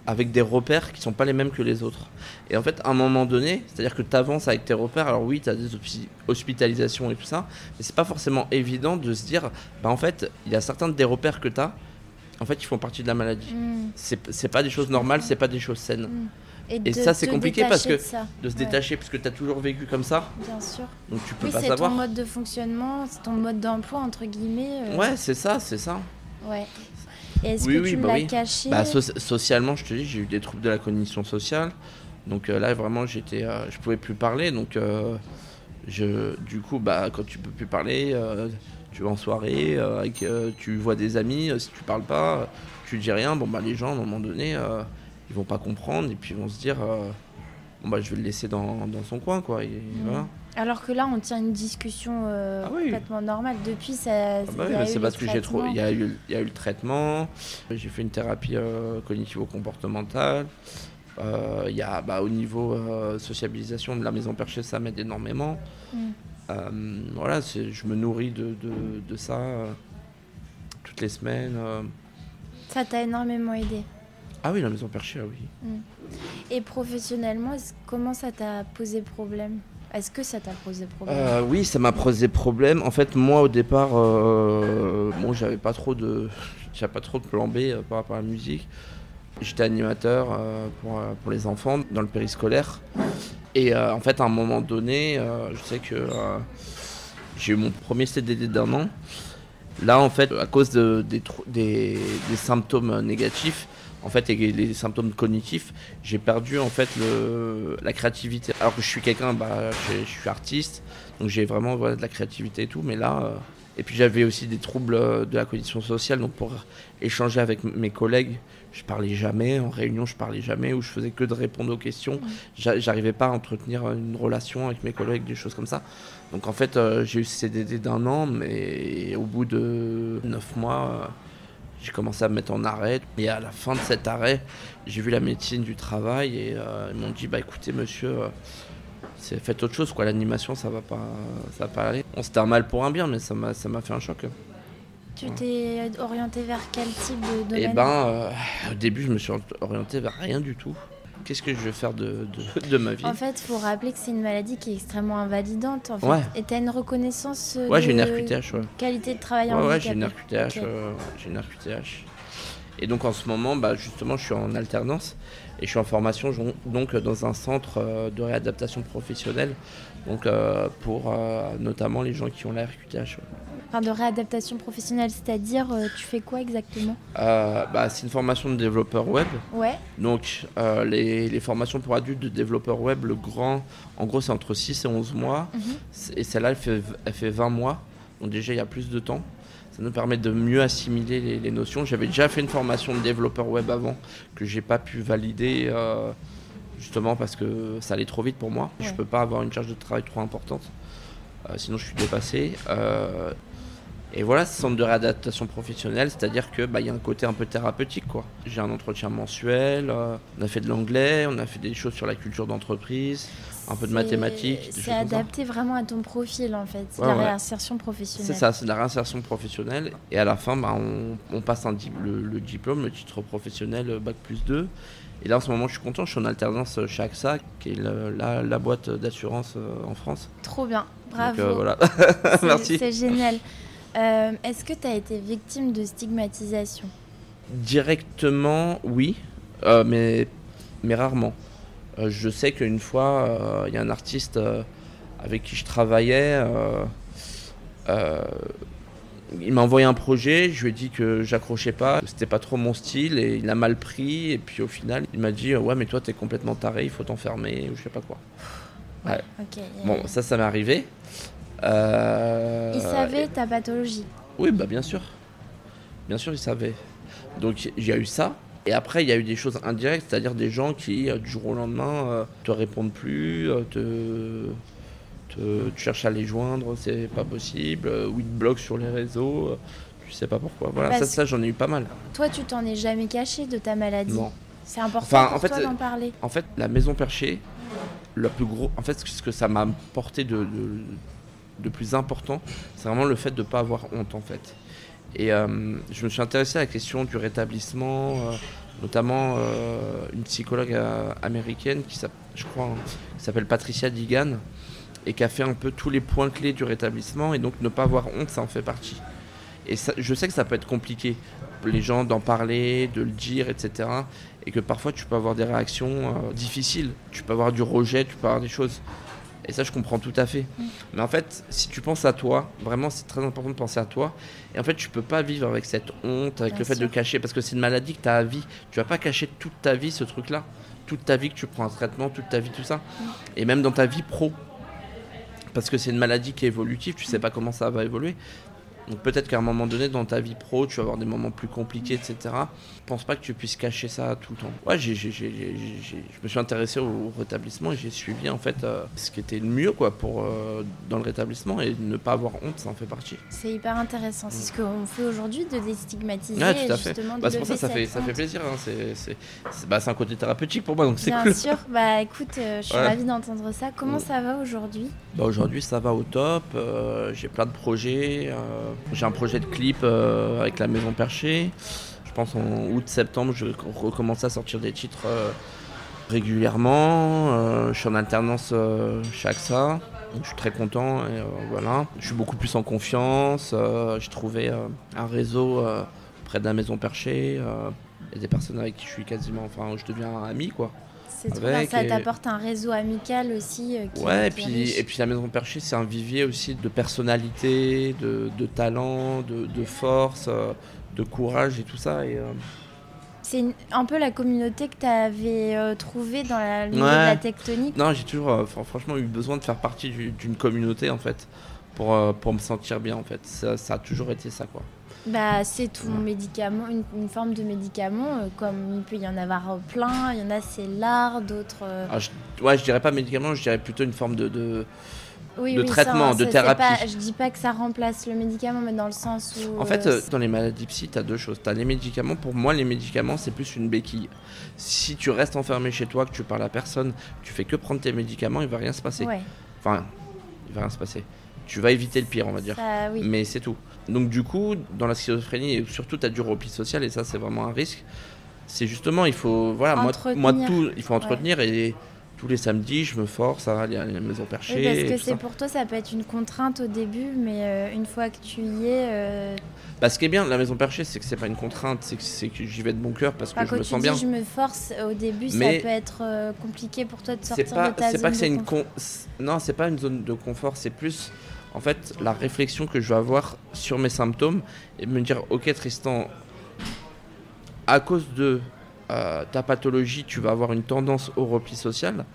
Speaker 5: avec des repères qui sont pas les mêmes que les autres. Et en fait, à un moment donné, c'est-à-dire que tu avances avec tes repères, alors oui, tu as des hospi- hospitalisations et tout ça, mais c'est pas forcément évident de se dire, bah en fait, il y a certains des repères que tu as, en fait, ils font partie de la maladie.
Speaker 6: Mm.
Speaker 5: C'est c'est pas des choses normales, c'est pas des choses saines.
Speaker 6: Mm.
Speaker 5: Et
Speaker 6: de
Speaker 5: ça, c'est compliqué parce que
Speaker 6: de.
Speaker 5: De se
Speaker 6: Ouais,
Speaker 5: détacher, parce que tu as toujours vécu comme ça,
Speaker 6: Bien sûr.
Speaker 5: donc tu peux
Speaker 6: Oui,
Speaker 5: pas
Speaker 6: c'est
Speaker 5: savoir.
Speaker 6: ton mode de fonctionnement, c'est ton mode d'emploi entre guillemets. euh,
Speaker 5: Ouais, c'est ça, c'est ça.
Speaker 6: Ouais. Et est-ce
Speaker 5: Oui,
Speaker 6: que
Speaker 5: oui,
Speaker 6: tu
Speaker 5: bah
Speaker 6: l'as
Speaker 5: oui.
Speaker 6: caché
Speaker 5: Bah, so- socialement, je te dis, j'ai eu des troubles de la cognition sociale. Donc euh, là, vraiment, j'étais, euh, je pouvais plus parler. Donc, euh, je, du coup, bah, quand tu peux plus parler, euh, tu vas en soirée, avec, tu vois des amis. si tu parles pas, tu dis rien. Bon, bah, les gens, à un moment donné, ils vont pas comprendre et puis ils vont se dire, bon, bah, je vais le laisser dans, dans son coin, quoi. Et voilà.
Speaker 6: Alors que là, on tient une discussion euh,
Speaker 5: Ah oui.
Speaker 6: complètement normale. Depuis, ça.
Speaker 5: Ah bah oui, c'est parce que j'ai trop. Il y, a eu, il y a eu le traitement, j'ai fait une thérapie euh, cognitivo-comportementale. Euh, Il y a bah, au niveau euh, sociabilisation de la maison perchée, ça m'aide énormément.
Speaker 6: Mm.
Speaker 5: Voilà, je me nourris de, de, de ça toutes les semaines.
Speaker 6: Ça t'a énormément aidé.
Speaker 5: Ah oui, la maison perchée, ah oui.
Speaker 6: Et professionnellement, comment ça t'a posé problème? Est-ce que ça t'a posé problème?
Speaker 5: Euh, oui, ça m'a posé problème. En fait, moi, au départ, euh, bon, j'avais pas trop de, j'avais pas trop de plan B euh, par rapport à la musique. J'étais animateur euh, pour, pour les enfants dans le périscolaire. Et en fait, à un moment donné, je sais que j'ai eu mon premier CDD d'un an. Là, en fait, à cause des, des symptômes négatifs, en fait, et les symptômes cognitifs, j'ai perdu en fait le, la créativité. Alors que je suis quelqu'un, bah, je, suis artiste, donc j'ai vraiment voilà, de la créativité et tout, mais là. euh, et puis j'avais aussi des troubles euh, de la condition sociale, donc pour échanger avec mes collègues, je parlais jamais, en réunion je parlais jamais, ou je faisais que de répondre aux questions. J'a- J'arrivais pas à entretenir une relation avec mes collègues, des choses comme ça. Donc en fait, euh, j'ai eu ce CDD d'un an, mais au bout de neuf mois, euh, j'ai commencé à me mettre en arrêt. Et à la fin de cet arrêt, j'ai vu la médecine du travail et euh, ils m'ont dit bah écoutez monsieur, euh, faites autre chose quoi. L'animation ça va pas, ça va pas aller. On c'était un mal pour un bien, mais ça m'a, ça m'a fait un choc.
Speaker 6: Tu t'es orienté vers quel type de domaine?
Speaker 5: Et ben, euh, au début, je me suis orienté vers rien du tout. Qu'est-ce que je vais faire de, de, de ma vie
Speaker 6: En fait, il faut rappeler que c'est une maladie qui est extrêmement invalidante. En fait.
Speaker 5: Ouais.
Speaker 6: Et tu as une reconnaissance euh,
Speaker 5: Ouais,
Speaker 6: de
Speaker 5: j'ai une RQTH, ouais.
Speaker 6: qualité de travail
Speaker 5: Ouais, ouais, j'ai une RQTH. Euh, j'ai une RQTH. Et donc en ce moment, bah, justement, je suis en alternance et je suis en formation donc dans un centre euh, de réadaptation professionnelle, donc euh, pour euh, notamment les gens qui ont la RQTH.
Speaker 6: Enfin, de réadaptation professionnelle, c'est-à-dire, euh, tu fais quoi exactement
Speaker 5: Euh, bah, c'est une formation de développeur web.
Speaker 6: Ouais.
Speaker 5: Donc euh, les, les formations pour adultes de développeur web, le grand, en gros c'est entre 6 et 11 mois.
Speaker 6: Mhm.
Speaker 5: Et celle-là, elle fait, elle fait 20 mois. Donc déjà, il y a plus de temps. Ça nous permet de mieux assimiler les, les notions. J'avais déjà fait une formation de développeur web avant que j'ai pas pu valider euh, justement parce que ça allait trop vite pour moi. Je
Speaker 6: Ouais.
Speaker 5: peux pas avoir une charge de travail trop importante. Euh, sinon, je suis dépassé. Euh, et voilà, ce centre de réadaptation professionnelle, c'est-à-dire que bah, y a un côté un peu thérapeutique quoi. J'ai un entretien mensuel, euh, on a fait de l'anglais, on a fait des choses sur la culture d'entreprise, un peu de
Speaker 6: C'est-
Speaker 5: mathématiques,
Speaker 6: C'est adapté vraiment à ton profil, en fait. C'est
Speaker 5: Ouais,
Speaker 6: la
Speaker 5: ouais.
Speaker 6: réinsertion professionnelle.
Speaker 5: C'est ça, c'est de la réinsertion professionnelle. Et à la fin, bah, on, on passe un di- le, le diplôme, le titre professionnel, euh, Bac plus 2. Et là, en ce moment, je suis content, je suis en alternance chez AXA, qui est le- la, la boîte d'assurance euh, en France.
Speaker 6: Trop bien. Bravo.
Speaker 5: Donc euh, voilà, [laughs]
Speaker 6: C'est-
Speaker 5: merci.
Speaker 6: C'est génial. Euh, Est-ce que tu as été victime de stigmatisation
Speaker 5: Directement, oui, euh, mais, mais rarement. Euh, je sais qu'une fois, il y a un artiste avec qui je travaillais. il m'a envoyé un projet, je lui ai dit que j'accrochais pas, que c'était pas trop mon style et il a mal pris. Et puis au final, il m'a dit Ouais, mais toi, t'es complètement taré, il faut t'enfermer ou je sais pas quoi. Ouais. Bon, ça, ça m'est arrivé. Euh,
Speaker 6: Il savait ta pathologie.
Speaker 5: oui, bah bien sûr. Bien sûr, ils savaient. Donc il y a eu ça. Et après, il y a eu des choses indirectes, c'est-à-dire des gens qui, euh, du jour au lendemain, euh, te répondent plus, euh, te, te, tu cherches à les joindre, c'est pas possible, ou ils te bloquent sur les réseaux, tu sais pas pourquoi. Voilà, ça,
Speaker 6: Parce-
Speaker 5: ça j'en ai eu pas mal.
Speaker 6: Toi, tu t'en es jamais caché de ta maladie.
Speaker 5: Non.
Speaker 6: C'est important
Speaker 5: Enfin,
Speaker 6: pour
Speaker 5: en fait,
Speaker 6: toi d'en parler.
Speaker 5: En fait, la maison perchée, le plus gros, en fait, ce que ça m'a porté de, de, de plus important, c'est vraiment le fait de ne pas avoir honte, en fait. Et euh, je me suis intéressé à la question du rétablissement, euh, notamment euh, une psychologue américaine qui je crois, hein, s'appelle Patricia Digan, et qui a fait un peu tous les points clés du rétablissement, et donc ne pas avoir honte, ça en fait partie. Et je sais que ça peut être compliqué, les gens d'en parler, de le dire, etc. Et que parfois tu peux avoir des réactions difficiles, tu peux avoir du rejet, tu peux avoir des choses. Et ça, je comprends tout à fait. Mais en fait, si tu penses à toi, vraiment, c'est très important de penser à toi. Et en fait, tu peux pas vivre avec cette honte, avec
Speaker 6: Bien
Speaker 5: le fait
Speaker 6: sûr.
Speaker 5: de cacher, parce que c'est une maladie que tu as à vie. Tu vas pas cacher toute ta vie ce truc-là. Toute ta vie que tu prends un traitement, toute ta vie, tout ça. Et même dans ta vie pro. Parce que c'est une maladie qui est évolutive, tu sais pas comment ça va évoluer. Donc peut-être qu'à un moment donné dans ta vie pro, tu vas avoir des moments plus compliqués, etc. Je pense pas que tu puisses cacher ça tout le temps. Ouais, j'ai, j'ai- j'ai- j'ai- j'ai- je me suis intéressé au rétablissement et j'ai suivi en fait euh, ce qui était le mieux quoi pour euh, dans le rétablissement et ne pas avoir honte, ça en fait partie.
Speaker 6: C'est hyper intéressant. C'est ce qu'on fait aujourd'hui de déstigmatiser.
Speaker 5: Ouais, tout à fait.
Speaker 6: justement,
Speaker 5: Bah, c'est pour ça ça fait,
Speaker 6: cette
Speaker 5: ça fait
Speaker 6: honte.
Speaker 5: plaisir. hein. C'est, c'est, c'est- bah, c'est un côté thérapeutique pour moi, donc c'est
Speaker 6: Bien
Speaker 5: cool.
Speaker 6: sûr. Bah écoute, euh, je suis
Speaker 5: Ouais.
Speaker 6: ravie d'entendre ça. Comment
Speaker 5: Mm.
Speaker 6: ça va aujourd'hui?
Speaker 5: Bah, aujourd'hui, ça va au top. euh, j'ai plein de projets. J'ai un projet de clip euh, avec la Maison Perchée. Je pense en août-septembre, je vais recommencer à sortir des titres euh, régulièrement. Euh, je suis en alternance chez AXA. Je suis très content. Et, voilà. Je suis beaucoup plus en confiance. j'ai trouvé un réseau près de la Maison Perchée. Il y a des personnes avec qui je suis quasiment. Enfin, je deviens ami, quoi.
Speaker 6: C'est trop bien. Ça
Speaker 5: et-
Speaker 6: t'apporte un réseau amical aussi. euh, qui,
Speaker 5: Ouais, et puis, et puis la Maison Perchée, c'est un vivier aussi de personnalité, de, de talent, de, de force, euh, de courage et tout ça. Et, euh,
Speaker 6: C'est un peu la communauté que tu avais trouvée dans la,
Speaker 5: Ouais.
Speaker 6: de la tectonique.
Speaker 5: Non, j'ai toujours fran- franchement eu besoin de faire partie du- d'une communauté en fait, pour, pour me sentir bien en fait. Ça, ça a toujours été ça quoi.
Speaker 6: Bah, c'est tout médicament, une, une forme de médicament, euh, comme il peut y en avoir euh, plein. Il y en a, c'est l'art, d'autres. euh,
Speaker 5: je, ouais, je dirais pas médicament, je dirais plutôt une forme de, de,
Speaker 6: Oui,
Speaker 5: de
Speaker 6: oui,
Speaker 5: traitement,
Speaker 6: ça,
Speaker 5: de thérapie.
Speaker 6: pas- je dis pas que ça remplace le médicament, mais dans le sens où.
Speaker 5: En fait,
Speaker 6: euh,
Speaker 5: dans les maladies psy, tu as deux choses. Tu as les médicaments. Pour moi, les médicaments, c'est plus une béquille. Si tu restes enfermé chez toi, que tu parles à personne, tu fais que prendre tes médicaments, il va rien se passer.
Speaker 6: ouais,
Speaker 5: Enfin, il va rien se passer. Tu vas éviter le pire, on va dire.
Speaker 6: oui.
Speaker 5: Mais c'est tout. Donc du coup, dans la schizophrénie, et surtout tu as du repli social, et ça c'est vraiment un risque, c'est justement, il faut, voilà, moi, moi tout, il faut entretenir, et tous les samedis, je me force à aller à la maison perchée.
Speaker 6: Oui, parce que c'est pour toi, ça peut être une contrainte au début, mais euh, une fois que tu y es, euh,
Speaker 5: Bah, ce qui est bien, la maison perchée, c'est que c'est pas une contrainte, c'est que, j'y vais de bon cœur parce que je me sens bien.
Speaker 6: je me force, au début,
Speaker 5: Mais
Speaker 6: ça peut être euh, compliqué pour toi de sortir
Speaker 5: pas,
Speaker 6: de ta
Speaker 5: c'est
Speaker 6: zone
Speaker 5: pas que c'est
Speaker 6: de
Speaker 5: une
Speaker 6: confort.
Speaker 5: con... c'est- non, c'est pas une zone de confort, c'est plus en fait la réflexion que je vais avoir sur mes symptômes et me dire ok Tristan, à cause de euh, ta pathologie, tu vas avoir une tendance au repli social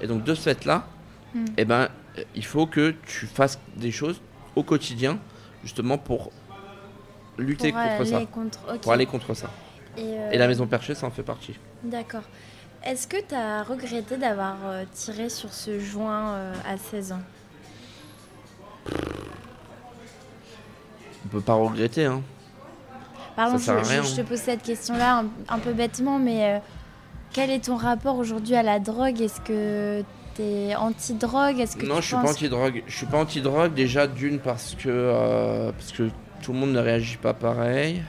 Speaker 5: et donc de ce fait-là,
Speaker 6: Hmm.
Speaker 5: eh ben euh, il faut que tu fasses des choses au quotidien justement pour lutter
Speaker 6: pour
Speaker 5: contre ça,
Speaker 6: contre.
Speaker 5: pour aller contre ça.
Speaker 6: Et, euh,
Speaker 5: Et la maison perchée, ça en fait partie.
Speaker 6: D'accord. Est-ce que tu as regretté d'avoir tiré sur ce joint à 16 ans?
Speaker 5: On peut pas regretter, hein.
Speaker 6: Pardon, je, je- je te pose cette question-là un, un peu bêtement, mais euh, quel est ton rapport aujourd'hui à la drogue? Est-ce que tu es anti-drogue? Est-ce que
Speaker 5: Non, je suis pas anti-drogue. Je suis pas anti-drogue déjà d'une parce que euh, parce que tout le monde ne réagit pas pareil.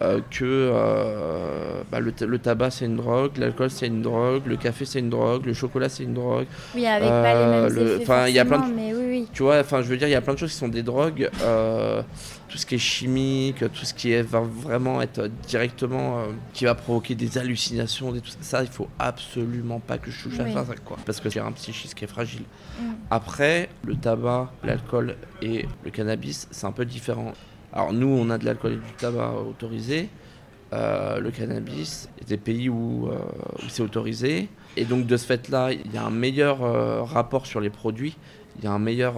Speaker 5: Euh, que euh, bah, le, ta- le tabac c'est une drogue, l'alcool c'est une drogue, le café c'est une drogue, le chocolat c'est une drogue.
Speaker 6: Oui, avec pas les
Speaker 5: Euh,
Speaker 6: mêmes
Speaker 5: le-
Speaker 6: effets
Speaker 5: enfin, il y a plein de-
Speaker 6: mais oui, oui.
Speaker 5: Tu vois, enfin je veux dire, il y a plein de choses qui sont des drogues. euh, tout ce qui est chimique, tout ce qui est, va vraiment être directement, euh, qui va provoquer des hallucinations, des, tout ça, ça, il faut absolument pas que je touche
Speaker 6: Oui.
Speaker 5: à ça, quoi. Parce que c'est un psychisme qui est fragile.
Speaker 6: Mm.
Speaker 5: Après, le tabac, l'alcool et le cannabis, c'est un peu différent. Alors nous, on a de l'alcool et du tabac autorisé. Euh, le cannabis, des pays où, euh, où c'est autorisé. Et donc de ce fait-là, il y a un meilleur euh, rapport sur les produits. Il y a un meilleur...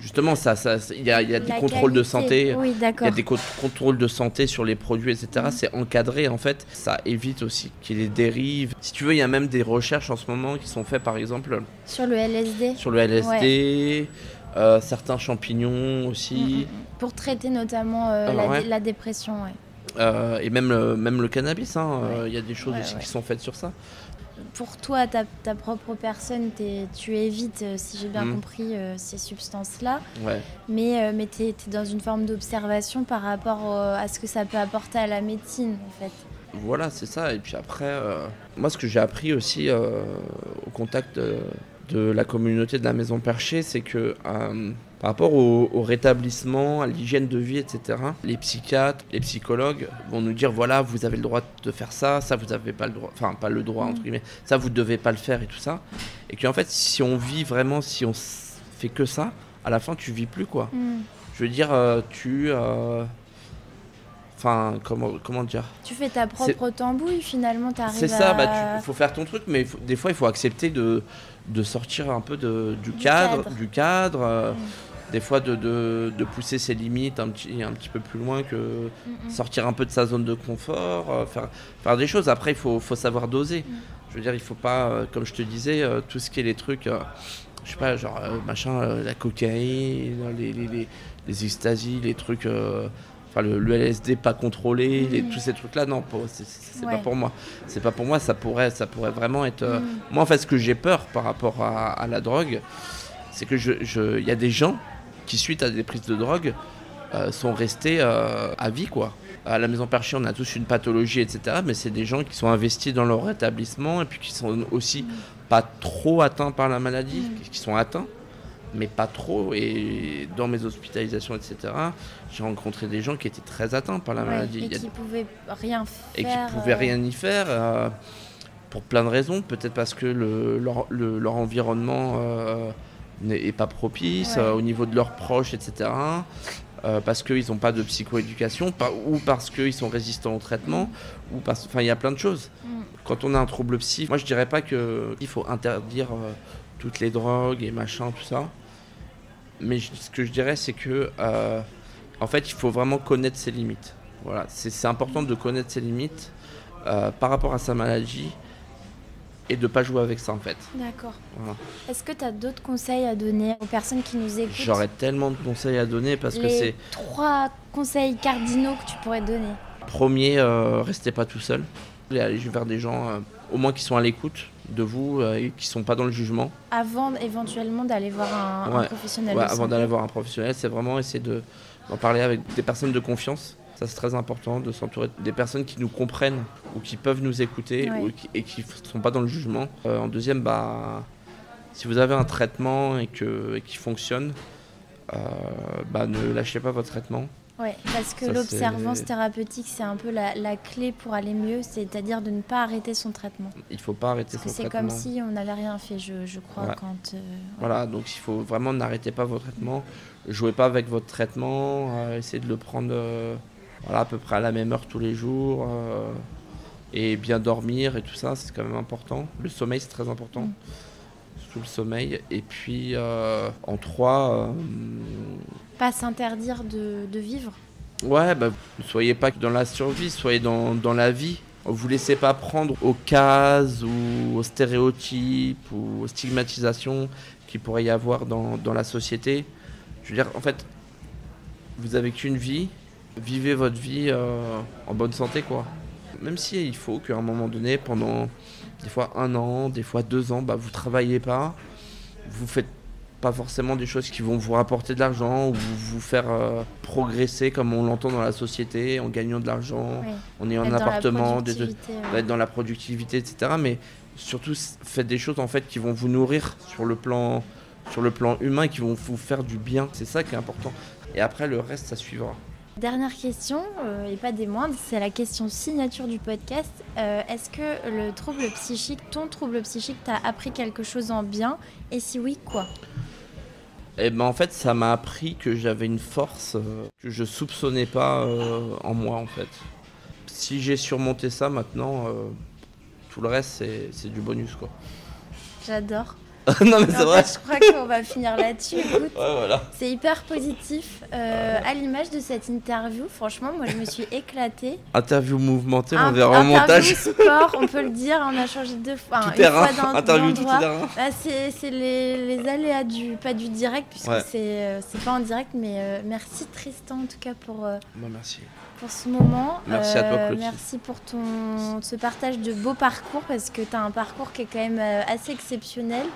Speaker 5: justement, ça, ça, il y a, il y a des
Speaker 6: La
Speaker 5: contrôles de santé.
Speaker 6: Oui,
Speaker 5: Il y a des co- contrôles de santé sur les produits, etc.
Speaker 6: Mm.
Speaker 5: C'est encadré en fait. Ça évite aussi qu'il y ait des dérives. Si tu veux, il y a même des recherches en ce moment qui sont faites, par exemple,
Speaker 6: Sur le LSD
Speaker 5: sur le LSD, euh, certains champignons aussi,
Speaker 6: Mm, mm, mm. Pour traiter notamment euh,
Speaker 5: Ah,
Speaker 6: la,
Speaker 5: ouais.
Speaker 6: la dépression, ouais.
Speaker 5: euh, et même, le- même le cannabis. hein, Il y a des choses
Speaker 6: Ouais,
Speaker 5: aussi
Speaker 6: ouais.
Speaker 5: qui sont faites sur ça.
Speaker 6: Pour toi, ta, ta propre personne, tu évites, si j'ai bien compris, ces substances-là,
Speaker 5: Ouais.
Speaker 6: mais, mais tu es, dans une forme d'observation par rapport à ce que ça peut apporter à la médecine, en fait.
Speaker 5: Voilà, c'est ça. Et puis après, euh, moi, ce que j'ai appris aussi euh, au contact de la communauté de la Maison Perchée, c'est que euh, par rapport au, au rétablissement, à l'hygiène de vie, etc., les psychiatres, les psychologues vont nous dire voilà, vous avez le droit de faire ça, ça, vous n'avez pas le droit, enfin, pas le droit, entre guillemets, ça, vous devez pas le faire et tout ça. Et qu'en fait, si on vit vraiment, si on fait que ça, à la fin, tu vis plus, quoi.
Speaker 6: Mm.
Speaker 5: Je veux dire, euh, tu. euh, Enfin, comment, comment dire?
Speaker 6: Tu fais ta propre tambouille, finalement, tu arrives
Speaker 5: c'est ça,
Speaker 6: à...
Speaker 5: bah, tu faut faire ton truc, mais faut- des fois il faut accepter de, de sortir un peu de, du, cadre,
Speaker 6: cadre.
Speaker 5: du cadre, euh,
Speaker 6: Mm.
Speaker 5: des fois de, de, de pousser ses limites un petit, un petit peu plus loin que
Speaker 6: Mm, mm.
Speaker 5: sortir un peu de sa zone de confort, euh, faire, faire des choses. Après, il faut, faut savoir doser. Je veux dire, il faut pas, euh, comme je te disais, tout ce qui est les trucs, je sais pas, genre machin, la cocaïne, les, les, les, les extasies, les trucs. Enfin, le, le LSD pas contrôlé, les- tous ces trucs-là, non, c'est pas pour moi. C'est pas pour moi, ça pourrait, ça pourrait vraiment être. euh,
Speaker 6: Mm.
Speaker 5: Moi, en fait, ce que j'ai peur par rapport à, à la drogue, c'est que je, y a des gens qui, suite à des prises de drogue, euh, sont restés euh, à vie, quoi. À la maison perchée, on a tous une pathologie, etc. Mais c'est des gens qui sont investis dans leur rétablissement et puis qui sont aussi pas trop atteints par la maladie, qui sont atteints, mais pas trop. Et dans mes hospitalisations, etc., j'ai rencontré des gens qui étaient très atteints par la
Speaker 6: Ouais,
Speaker 5: maladie.
Speaker 6: et qui pouvaient rien faire.
Speaker 5: et qui pouvaient
Speaker 6: euh,
Speaker 5: rien y faire euh, pour plein de raisons. Peut-être parce que le, leur, le- leur environnement euh, n'est est pas propice
Speaker 6: Ouais.
Speaker 5: au niveau de leurs proches, etc. euh, parce qu'ils n'ont pas de psychoéducation, par- ou parce qu'ils sont résistants au traitement, ou parce, enfin, il y a plein de choses.
Speaker 6: Mm.
Speaker 5: Quand on a un trouble psy, moi je dirais pas que il faut interdire euh, toutes les drogues et machin, tout ça. Mais je- ce que je dirais, c'est que euh, en fait, il faut vraiment connaître ses limites. Voilà, c'est important de connaître ses limites euh, par rapport à sa maladie et de pas jouer avec ça en fait.
Speaker 6: D'accord.
Speaker 5: Voilà.
Speaker 6: Est-ce que tu as d'autres conseils à donner aux personnes qui nous écoutent?
Speaker 5: J'aurais tellement de conseils à donner parce que c'est
Speaker 6: trois conseils cardinaux que tu pourrais donner.
Speaker 5: premier, euh, restez pas tout seul. Allez vers des gens au moins qui sont à l'écoute de vous euh, et qui sont pas dans le jugement.
Speaker 6: Avant éventuellement d'aller voir un, professionnel.
Speaker 5: Ouais, avant d'aller voir un professionnel, c'est vraiment essayer de- d'en parler avec des personnes de confiance. Ça, c'est très important de s'entourer des personnes qui nous comprennent ou qui peuvent nous écouter
Speaker 6: Ouais.
Speaker 5: ou qui- et qui ne sont pas dans le jugement. Euh, en deuxième, bah, si vous avez un traitement et que- et qui fonctionne, euh, bah, ne lâchez pas votre traitement.
Speaker 6: Ouais, parce que l'observance
Speaker 5: c'est-
Speaker 6: thérapeutique, c'est un peu la, la clé pour aller mieux, c'est-à-dire de ne pas arrêter son traitement.
Speaker 5: Il ne faut pas arrêter
Speaker 6: Parce que
Speaker 5: son
Speaker 6: c'est
Speaker 5: traitement.
Speaker 6: comme si on n'avait rien fait, je, je crois, quand... euh,
Speaker 5: Voilà, donc il faut vraiment n'arrêtez pas votre traitement. Jouez pas avec votre traitement. euh, essayez de le prendre euh, voilà, à peu près à la même heure tous les jours. et bien dormir et tout ça, c'est quand même important. Le sommeil, c'est très important.
Speaker 6: Mm.
Speaker 5: Surtout le sommeil. Et puis euh, en trois, euh,
Speaker 6: Pas s'interdire de, de vivre.
Speaker 5: ouais, bah, ne soyez pas que dans la survie, soyez dans, dans la vie. Vous laissez pas prendre aux cases ou aux stéréotypes ou aux stigmatisations qu'il pourrait y avoir dans, dans la société. Je veux dire, en fait, vous avez qu'une vie, vivez votre vie euh, en bonne santé, quoi. Même si il faut qu'à un moment donné, pendant des fois un an, des fois deux ans, bah, vous travaillez pas, vous faites pas forcément des choses qui vont vous rapporter de l'argent ou vous faire euh, progresser comme on l'entend dans la société en gagnant de l'argent,
Speaker 6: Ouais.
Speaker 5: en ayant
Speaker 6: Être
Speaker 5: un appartement, des-
Speaker 6: ouais.
Speaker 5: d'être dans la productivité, etc. Mais surtout, faites des choses en fait qui vont vous nourrir sur le plan, sur le plan humain, qui vont vous faire du bien. C'est ça qui est important. Et après, le reste, ça suivra.
Speaker 6: Dernière question, euh, et pas des moindres, c'est la question signature du podcast. Euh, Est-ce que le trouble psychique, ton trouble psychique, t'a appris quelque chose en bien? Et si oui, quoi?
Speaker 5: Et ben en fait, ça m'a appris que j'avais une force euh, que je soupçonnais pas en moi en fait. Si j'ai surmonté ça maintenant, tout le reste c'est c'est du bonus quoi.
Speaker 6: J'adore. [laughs]
Speaker 5: non mais c'est vrai.
Speaker 6: je crois qu'on va finir là-dessus. Écoute,
Speaker 5: Ouais voilà.
Speaker 6: c'est hyper positif. Euh, à l'image de cette interview, franchement, moi, je me suis éclatée.
Speaker 5: Interview mouvementée, on verra au
Speaker 6: interview
Speaker 5: montage.
Speaker 6: sport, on peut le dire, on a changé deux fois.
Speaker 5: Tout terrain.
Speaker 6: fois
Speaker 5: Interview tout terrain.
Speaker 6: Bah, c'est c'est les, les aléas du pas du direct puisque
Speaker 5: Ouais.
Speaker 6: c'est euh, c'est pas en direct mais euh, merci Tristan en tout cas pour euh,
Speaker 5: Bah, merci.
Speaker 6: Pour ce moment.
Speaker 5: Merci à toi,
Speaker 6: Euh,
Speaker 5: Clotilde.
Speaker 6: Merci pour ton ce partage de beau parcours parce que tu as un parcours qui est quand même euh, assez exceptionnel.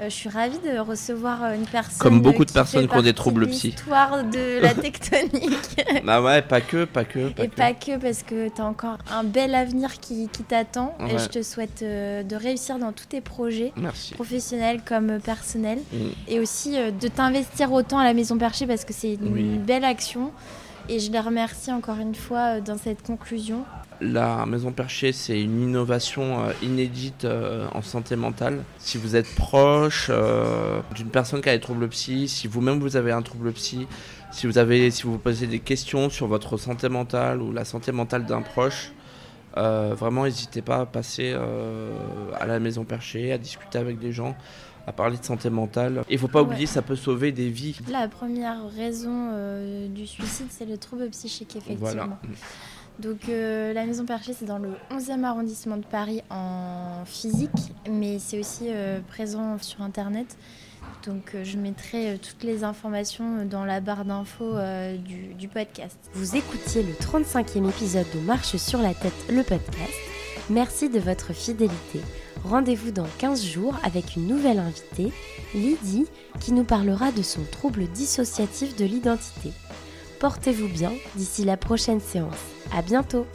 Speaker 6: Euh, je suis ravie de recevoir une personne
Speaker 5: Comme beaucoup de
Speaker 6: qui
Speaker 5: personnes qui ont des troubles
Speaker 6: de
Speaker 5: psy.
Speaker 6: L'histoire de la [laughs] tectonique.
Speaker 5: bah ouais, pas que, pas que, pas
Speaker 6: Et
Speaker 5: que.
Speaker 6: pas que parce que tu as encore un bel avenir qui, qui t'attend. Et je te souhaite euh, de réussir dans tous tes projets,
Speaker 5: Merci.
Speaker 6: professionnels comme personnels.
Speaker 5: Mm.
Speaker 6: Et aussi euh, de t'investir autant à la Maison Perchée parce que c'est une
Speaker 5: Oui.
Speaker 6: belle action. Et je les remercie encore une fois euh, dans cette conclusion.
Speaker 5: La Maison Perchée, c'est une innovation euh, inédite euh, en santé mentale. Si vous êtes proche d'une personne qui a des troubles psy, si vous-même vous avez un trouble psy, si vous, avez, si vous posez des questions sur votre santé mentale ou la santé mentale d'un proche, vraiment n'hésitez pas à passer à la Maison Perchée, à discuter avec des gens, à parler de santé mentale. Il faut pas
Speaker 6: Ouais.
Speaker 5: oublier, ça peut sauver des vies.
Speaker 6: La première raison euh, du suicide, c'est le trouble psychique, effectivement.
Speaker 5: Voilà.
Speaker 6: Donc euh, la Maison Perchée, c'est dans le 11e arrondissement de Paris en physique, mais c'est aussi euh, présent sur Internet. Donc euh, je mettrai euh, toutes les informations dans la barre d'infos euh, du, du podcast.
Speaker 4: Vous écoutiez le 35e épisode de Marche sur la tête, le podcast. Merci de votre fidélité. Rendez-vous dans 15 jours avec une nouvelle invitée, Lydie, qui nous parlera de son trouble dissociatif de l'identité. Portez-vous bien d'ici la prochaine séance. À bientôt!